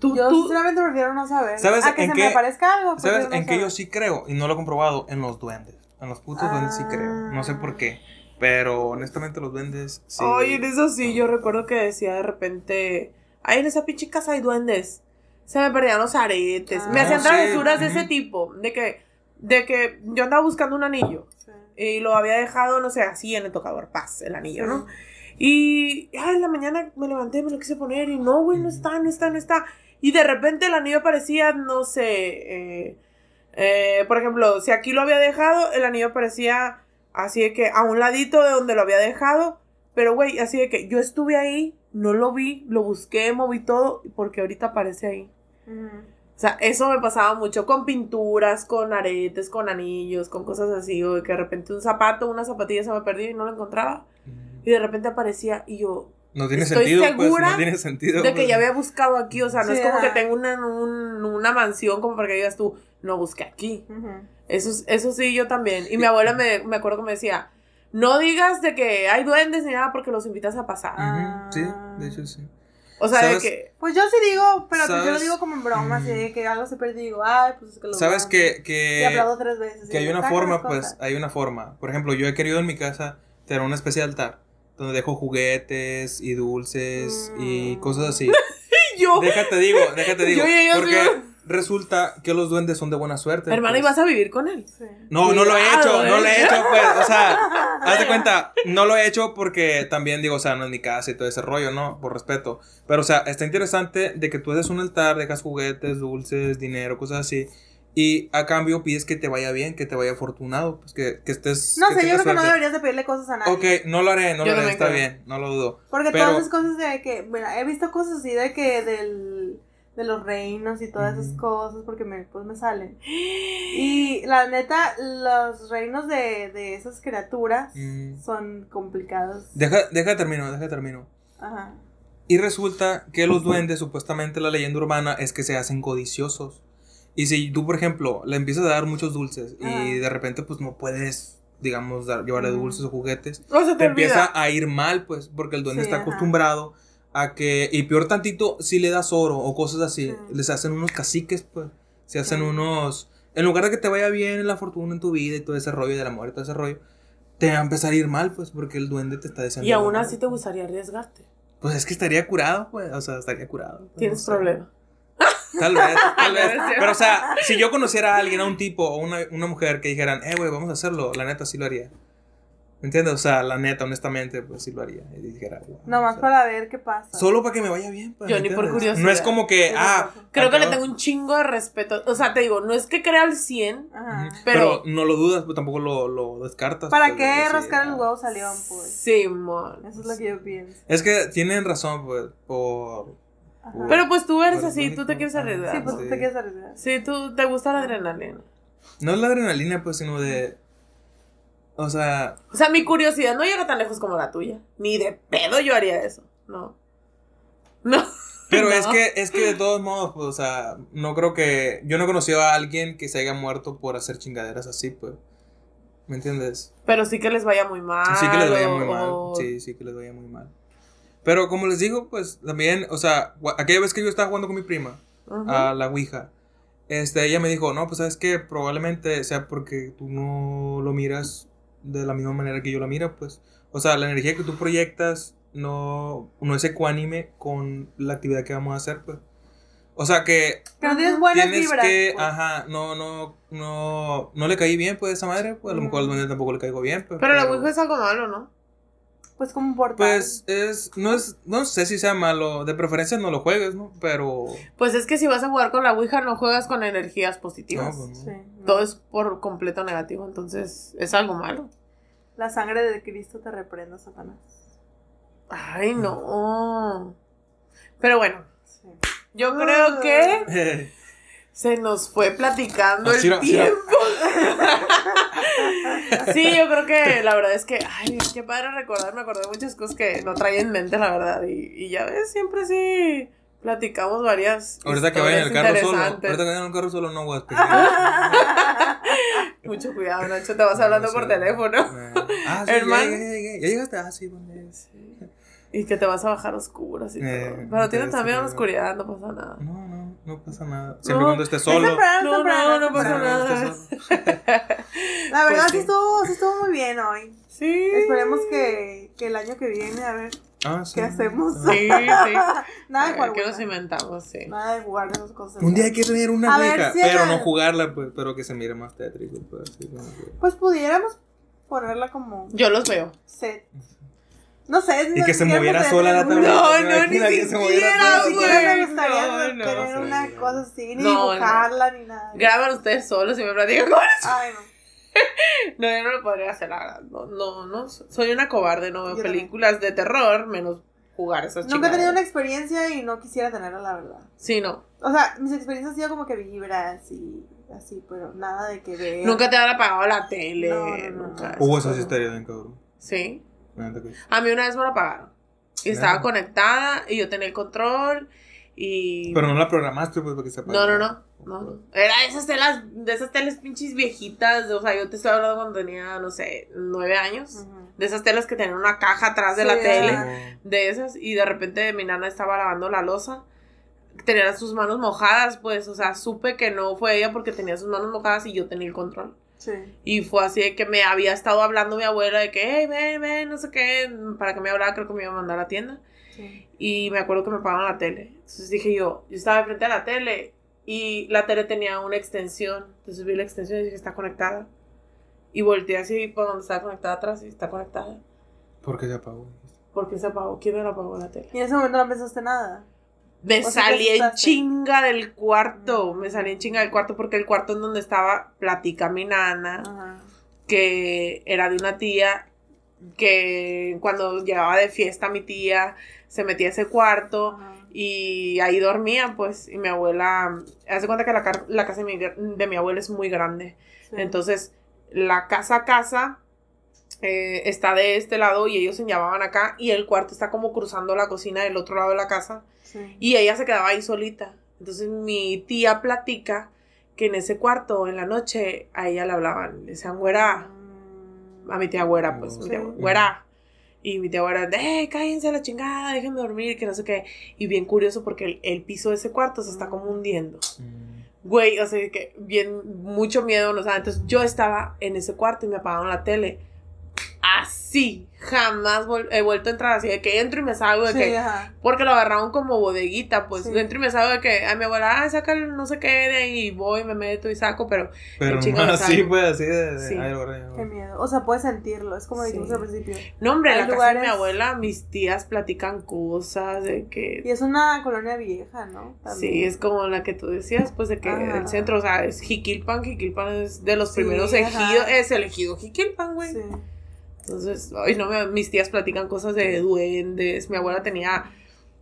Tú, Yo tú- sinceramente prefiero no saber. ¿Sabes a que en se qué- me aparezca algo. ¿Sabes no en qué yo sí creo? Y no lo he comprobado, en los duendes. En los putos duendes sí creo. No sé por qué. Pero honestamente los duendes sí. Ay, en eso sí, yo recuerdo que decía de repente, ay, en esa pinche casa hay duendes. Se me perdían los aretes. Ah. me hacían Sí, travesuras de ujú. ese tipo, de que, de que yo andaba buscando un anillo Sí. Y lo había dejado, no sé, así en el tocador, paz, el anillo. ¿no? Y, ay, en la mañana me levanté, me lo quise poner y no, güey, no está, no está, no está. Y de repente el anillo aparecía, no sé, eh, eh, por ejemplo, si aquí lo había dejado, el anillo aparecía así de que a un ladito de donde lo había dejado. Pero, güey, así de que yo estuve ahí, no lo vi, lo busqué, moví todo, porque ahorita aparece ahí. Ujú. O sea, eso me pasaba mucho con pinturas, con aretes, con anillos, con cosas así, o de que de repente un zapato, una zapatilla se me perdió y no lo encontraba. Y de repente aparecía y yo, No tiene Estoy sentido, pues. segura No tiene sentido. de que pues. ya había buscado aquí, o sea, no Sí, es como que tengo una, un- una mansión como para que digas tú, no busqué aquí. Ujú. Eso, es- eso sí, yo también. Y mi abuela me, me acuerdo que me decía, no digas de que hay duendes ni nada porque los invitas a pasar. Ujú, Sí, de hecho sí. O sea, de que... Pues yo sí digo, pero yo lo digo como en broma, así de que algo se perdió y digo, ay, pues es que lo Sabes veo. que, Y que, aplaudo tres veces. que hay una forma, pues, hay una forma. Por ejemplo, yo he querido en mi casa tener una especie de altar donde dejo juguetes y dulces y Mm. cosas así. *laughs* Yo, Déjate digo, déjate *laughs* digo. Yo llegué así, Porque. Resulta que los duendes son de buena suerte. hermana, ¿y pues. vas a vivir con él? Sí. No, no lo he Cuidado, hecho, no eh. lo he hecho, pues, o sea, *laughs* haz de cuenta, no lo he hecho porque también digo, o sea, no es mi casa y todo ese rollo, ¿no? Por respeto. Pero, o sea, está interesante de que tú haces un altar, dejas juguetes, dulces, dinero, cosas así. Y a cambio pides que te vaya bien, que te vaya afortunado, pues que, que estés. No que sé, yo creo que no suerte. deberías de pedirle cosas a nadie. Ok, no lo haré, no Yo lo haré, también está creo. bien, no lo dudo. Porque Pero- todas esas cosas de que, mira, he visto cosas así de que del, de los reinos y todas esas cosas porque me, pues me salen. Y la neta, los reinos de, de esas criaturas Mm. son complicados. Deja, deja termino, deja termino. Ajá. Y resulta que los duendes, supuestamente la leyenda urbana, es que se hacen codiciosos. Y si tú, por ejemplo, le empiezas a dar muchos dulces Ajá. y de repente pues no puedes, digamos, dar, llevarle dulces o juguetes, No se te, te empieza a ir mal, pues, porque el duende Sí, está ajá. A que, y peor tantito, si le das oro o cosas así, Sí. les hacen unos caciques, pues, se hacen unos, en lugar de que te vaya bien en la fortuna en tu vida y todo ese rollo del amor y todo ese rollo, te va a empezar a ir mal, pues, porque el duende te está deseando. Y aún mal. así te gustaría arriesgarte. Pues es que estaría curado, pues, o sea, estaría curado. Tienes No sé. problema. Tal vez, *laughs* tal vez. Pero, o sea, si yo conociera a alguien, a un tipo o una, una mujer que dijeran, eh, güey, vamos a hacerlo, la neta sí lo haría. ¿Me entiendes? O sea, la neta, honestamente, pues sí lo haría. Y dijera, "Wow", Nomás o sea, para ver qué pasa. Solo para que me vaya bien, pues. Yo ¿me ni por curiosidad. No es como que, Sí, ah. Creo que le tengo un chingo de respeto. O sea, te digo, no es que crea al 100, Ajá. Pero- Pero, no lo dudas, pues tampoco lo, lo descartas. ¿Para pues, qué decir, rascar ah. los huevos a León, pues? sí, mon. Eso es lo que yo pienso. Es que tienen razón, pues, por. Ajá. Pero pues tú eres así, tú te quieres Ah, arriesgar. sí, pues tú te quieres arriesgar. Sí, tú te gusta la adrenalina. No es la adrenalina, pues, sino de. O sea, O sea, mi curiosidad no llega tan lejos como la tuya. Ni de pedo yo haría eso. No. No. *laughs* Pero No. es que, es que de todos modos, pues, o sea, no creo que. Yo no he conocido a alguien que se haya muerto por hacer chingaderas así, pues. ¿Me entiendes? Pero sí que les vaya muy mal. Sí que les vaya o- muy mal. Sí, sí que les vaya muy mal. Pero como les digo, pues también, o sea, aquella vez que yo estaba jugando con mi prima, a la Ouija, este, ella me dijo, no, pues sabes que probablemente sea porque tú no lo miras de la misma manera que yo la miro, pues. O sea, la energía que tú proyectas no, no es ecuánime con la actividad que vamos a hacer, pues. O sea que no tienes buenas tienes vibras. que, pues. ajá, no, no, no, no le caí bien, pues, a esa madre, pues, a lo mejor al duende tampoco le caigo bien, pues. Pero la Ouija es algo malo, ¿no? Pues portal. Pues es, no es, no sé si sea malo, de preferencia no lo juegues, ¿no? Pero, Pues es que si vas a jugar con la Ouija no juegas con energías positivas. no, pues, no. Sí, no. Todo es por completo negativo, entonces es algo malo. La sangre de Cristo te reprenda, Satanás. Ay, no. Pero bueno, Sí. yo creo que *laughs* se nos fue platicando Ah, el tiempo. *laughs* Sí, yo creo que la verdad es que, ay, qué padre recordar, me acordé de muchas cosas que no traía en mente, la verdad. Y, y ya ves, siempre sí platicamos varias. ahorita que vayan en el carro solo, ahorita que vayan en el carro solo no voy a Mucho cuidado, Nacho, te vas hablando por teléfono. Ah, sí, Hermano. ya, llegaste, ah, sí, bueno, ya. Y que te vas a bajar a oscuras y Eh, todo. Pero tienes también sí, la oscuridad, no pasa nada. No, no, no pasa nada. Siempre No, cuando estés Es solo. temprano, es No, temprano, no, no pasa. Siempre nada. *laughs* La verdad Pues sí sí. estuvo, sí estuvo muy bien hoy. Sí. Esperemos que, que el año que viene, a ver, Ah, sí. ¿Qué hacemos? Sí, sí. *laughs* nada de jugar ¿Qué nos inventamos? Sí. Nada de jugar de esas cosas. Un día hay que tener una Ouija, pero no jugarla, pues, pero que se mire más tétrico, pues, así como que- Pues pudiéramos ponerla como Yo los veo. set. No sé. Y que se moviera sola la tableta. No, ¿te no, ni imaginas que se moviera siquiera, sola? Ni güey. gustaría No, no. tener una cosa así, ni dibujarla, ni nada. Graban ustedes solos y me platican con eso. Ay, no. *laughs* No, yo no lo podría hacer, la verdad. No, no, no. Soy una cobarde, no veo películas de terror, menos jugar esas Nunca he tenido una experiencia y no quisiera tenerla, la verdad. Sí, no. O sea, mis experiencias han sido como que vibras y así, pero nada de que vea. Nunca te han apagado la tele. No, no, no, nunca. Hubo esas historias bien cabrón. Sí. A mí una vez me la apagaron. Y estaba conectada y yo tenía el control y... Pero no la programaste, pues, porque se apagó. No, no, no. no. Era de esas telas, de esas teles pinches viejitas. O sea, yo te estoy hablando cuando tenía, no sé, nueve años. De esas telas que tenían una caja atrás de Sí, la tele. ajá. De esas. Y de repente mi nana estaba lavando la losa. Tenía sus manos mojadas, pues. O sea, supe que no fue ella porque tenía sus manos mojadas y yo tenía el control. Sí. Y fue así de que me había estado hablando mi abuela de que, hey, ven, ven, no sé qué, para que me hablara, creo que me iba a mandar a la tienda. sí. Y me acuerdo que me pagaban la tele. Entonces dije yo, yo estaba frente a la tele y la tele tenía una extensión. Entonces vi la extensión y dije, está conectada. Y volteé así por donde estaba conectada atrás y está conectada. ¿Por qué se apagó? ¿Por qué se apagó? ¿Quién me la apagó la tele? Y en ese momento no pensaste nada. Me O sea, salí ¿te en chinga del cuarto. Me salí en chinga del cuarto porque el cuarto en donde estaba platica mi nana, Ajá. que era de una tía que cuando llegaba de fiesta mi tía se metía a ese cuarto Ajá. y ahí dormía pues y mi abuela hace cuenta que la, casa de mi, de mi abuela es muy grande Sí. entonces la casa a casa eh, está de este lado y ellos se llamaban acá y el cuarto está como cruzando la cocina del otro lado de la casa Sí. y ella se quedaba ahí solita. Entonces mi tía platica que en ese cuarto, en la noche, a ella le hablaban, le decían güera, Mm. a mi tía güera, pues, mi Sí. tía güera. Y mi tía güera, eh, cállense a la chingada, déjenme dormir, que no sé qué. Y bien curioso porque el, el piso de ese cuarto se está como hundiendo. Mm. Güey, o sea, que bien, mucho miedo, no sabes. Entonces yo estaba en ese cuarto y me apagaron la tele. Así, jamás he vuelto a entrar así, de que entro y me salgo, de Sí, que ajá. porque lo agarraron como bodeguita, pues. Sí. Dentro y me salgo de que a mi abuela, ah, saca el no sé qué de ahí, y voy, me meto y saco, pero Pero así, pues, así de... de Sí. ay, borré, Qué miedo. O sea, puedes sentirlo. Es como Sí. dijimos al principio. no, hombre, en la casa de mi lugares- abuela, mis tías platican cosas de Y que. es una colonia vieja, ¿no? También. Sí, es como la que tú decías, pues de que Ajá. el centro, o sea, es Jiquilpan, Jiquilpan es de los Sí, primeros ejidos, es el ejido Jiquilpan, güey. Sí. Entonces, ay, no, me- mis tías platican cosas de duendes, mi abuela tenía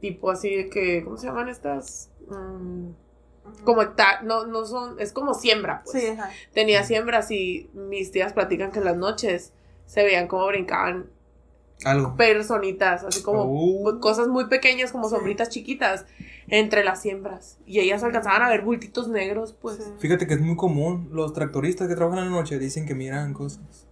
tipo así de que, ¿cómo se llaman estas? Mm, como no, no son, es como siembra, pues. Sí, ajá. tenía siembras y mis tías platican que en las noches se veían como brincaban Algo. personitas, así como Uh. cosas muy pequeñas, como sombritas chiquitas, entre las siembras. Y ellas alcanzaban a ver bultitos negros, pues. Sí. Fíjate que es muy común. Los tractoristas que trabajan en la noche dicen que miran cosas.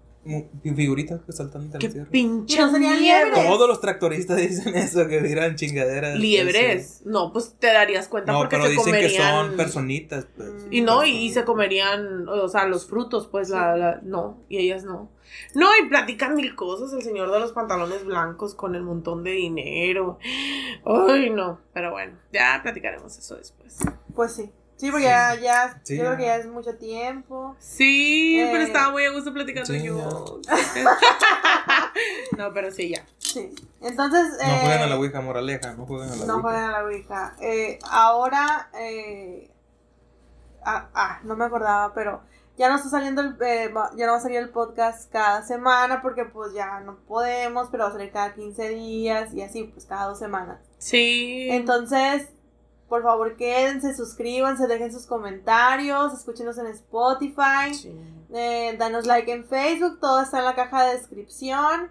Figuritas que saltan entre Qué tierra. pinche ¿Y no serían miedo. liebres? Todos los tractoristas dicen eso, que miran chingaderas. Liebres. No, pues te darías cuenta No, porque pero se dicen que comerían. son personitas. Pues. Y no, y, y se comerían, o sea, los frutos, pues, la, la- no, y ellas no. No, y platican mil cosas, el señor de los pantalones blancos con el montón de dinero. Ay, no, pero bueno, ya platicaremos eso después. Pues sí. Sí, porque ya, ya, Sí, yo creo que ya es mucho tiempo. Sí, Eh, pero estaba muy a gusto platicando sí, yo. *laughs* no, pero sí, ya. Sí. Entonces. No eh, jueguen a la Ouija, moraleja. No jueguen a la No Ouija. jueguen a la Ouija. Eh, ahora. Eh, ah, ah, no me acordaba, pero. Ya no está saliendo el, eh, va- ya no va a salir el podcast cada semana porque pues ya no podemos, pero va a salir cada 15 días y así, pues cada dos semanas. Sí. Entonces, por favor quédense, suscríbanse, dejen sus comentarios, escúchenos en Spotify, Sí. eh, danos like en Facebook, todo está en la caja de descripción.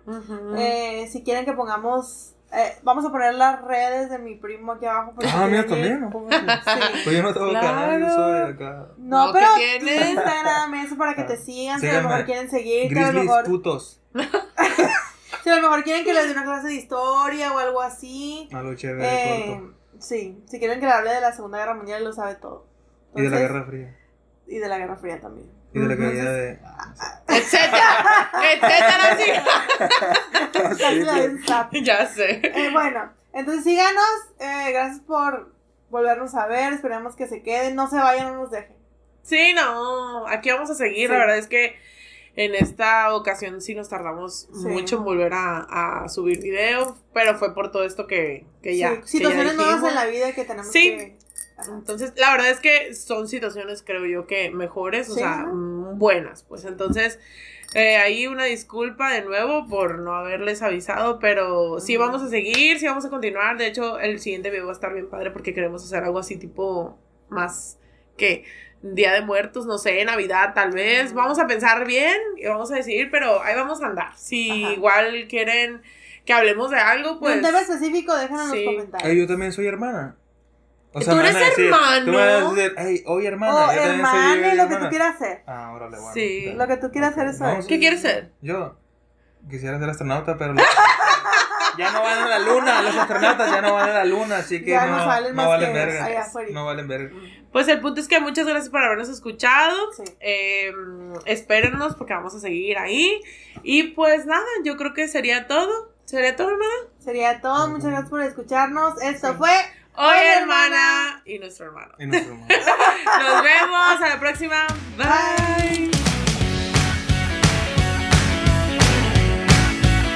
Eh, si quieren que pongamos, eh, vamos a poner las redes de mi primo aquí abajo. Ah, mira, también. Sí. Pues yo no tengo canal, yo Claro. soy acá. No, No, ¿qué pero tiene? Instagram, eso para que te sigan, si a lo mejor quieren seguir, si a lo Grizzlies mejor, putos. *laughs* si a lo mejor quieren que les dé una clase de historia o algo así. A lo chévere, Eh, corto. Sí, si quieren que le hable de la Segunda Guerra Mundial, lo sabe todo. Y de la Guerra Fría. Y de la Guerra Fría también. Y de la caída de. Etcétera. Etcétera, sí. casi la den zap. Ya sé. Eh, bueno, entonces síganos. eh, gracias por volvernos a ver. Esperemos que se queden. No se vayan, no nos dejen. Sí, no, aquí vamos a seguir. Sí. La verdad es que en esta ocasión sí nos tardamos Sí. mucho en volver a, a subir video, pero fue por todo esto que, que ya. Sí, situaciones nuevas en la vida que tenemos Sí. que. Ajá. Entonces, la verdad es que son situaciones, creo yo, que mejores, o sea, mm, buenas. Pues entonces, eh, ahí una disculpa de nuevo por no haberles avisado, pero sí vamos a seguir, sí vamos a continuar. De hecho, el siguiente video va a estar bien padre porque queremos hacer algo así tipo más que Día de Muertos, no sé, Navidad tal vez. Vamos a pensar bien y vamos a decidir, pero ahí vamos a andar. Si Ajá. igual quieren que hablemos de algo, pues... un tema específico, sí. en los Ay, comentarios. yo también soy hermana. O ¿Tú eres decir- hermano? Tú me vas a decir, hey, oye hermana. O yo también soy hermana, lo que hermana". tú quieras hacer. Ah, órale, bueno. Sí. Ya. Lo que tú quieras hacer, eso No, es. ¿Qué quieres ser? Yo quisiera ser astronauta, pero. lo- *laughs* Ya no van a la luna, los astronautas ya no van a la luna, así que Ya no, no no valen que verga. allá. No valen verga. Pues el punto es que muchas gracias por habernos escuchado. Sí. Eh, espérennos porque vamos a seguir ahí. Y pues nada, yo creo que sería todo. ¿Sería todo, hermana? Sería todo. Muchas gracias por escucharnos. Esto fue Hoy, Hoy, hermana. Y nuestro hermano. Y nuestro hermano. *laughs* Nos vemos. A la próxima. Bye.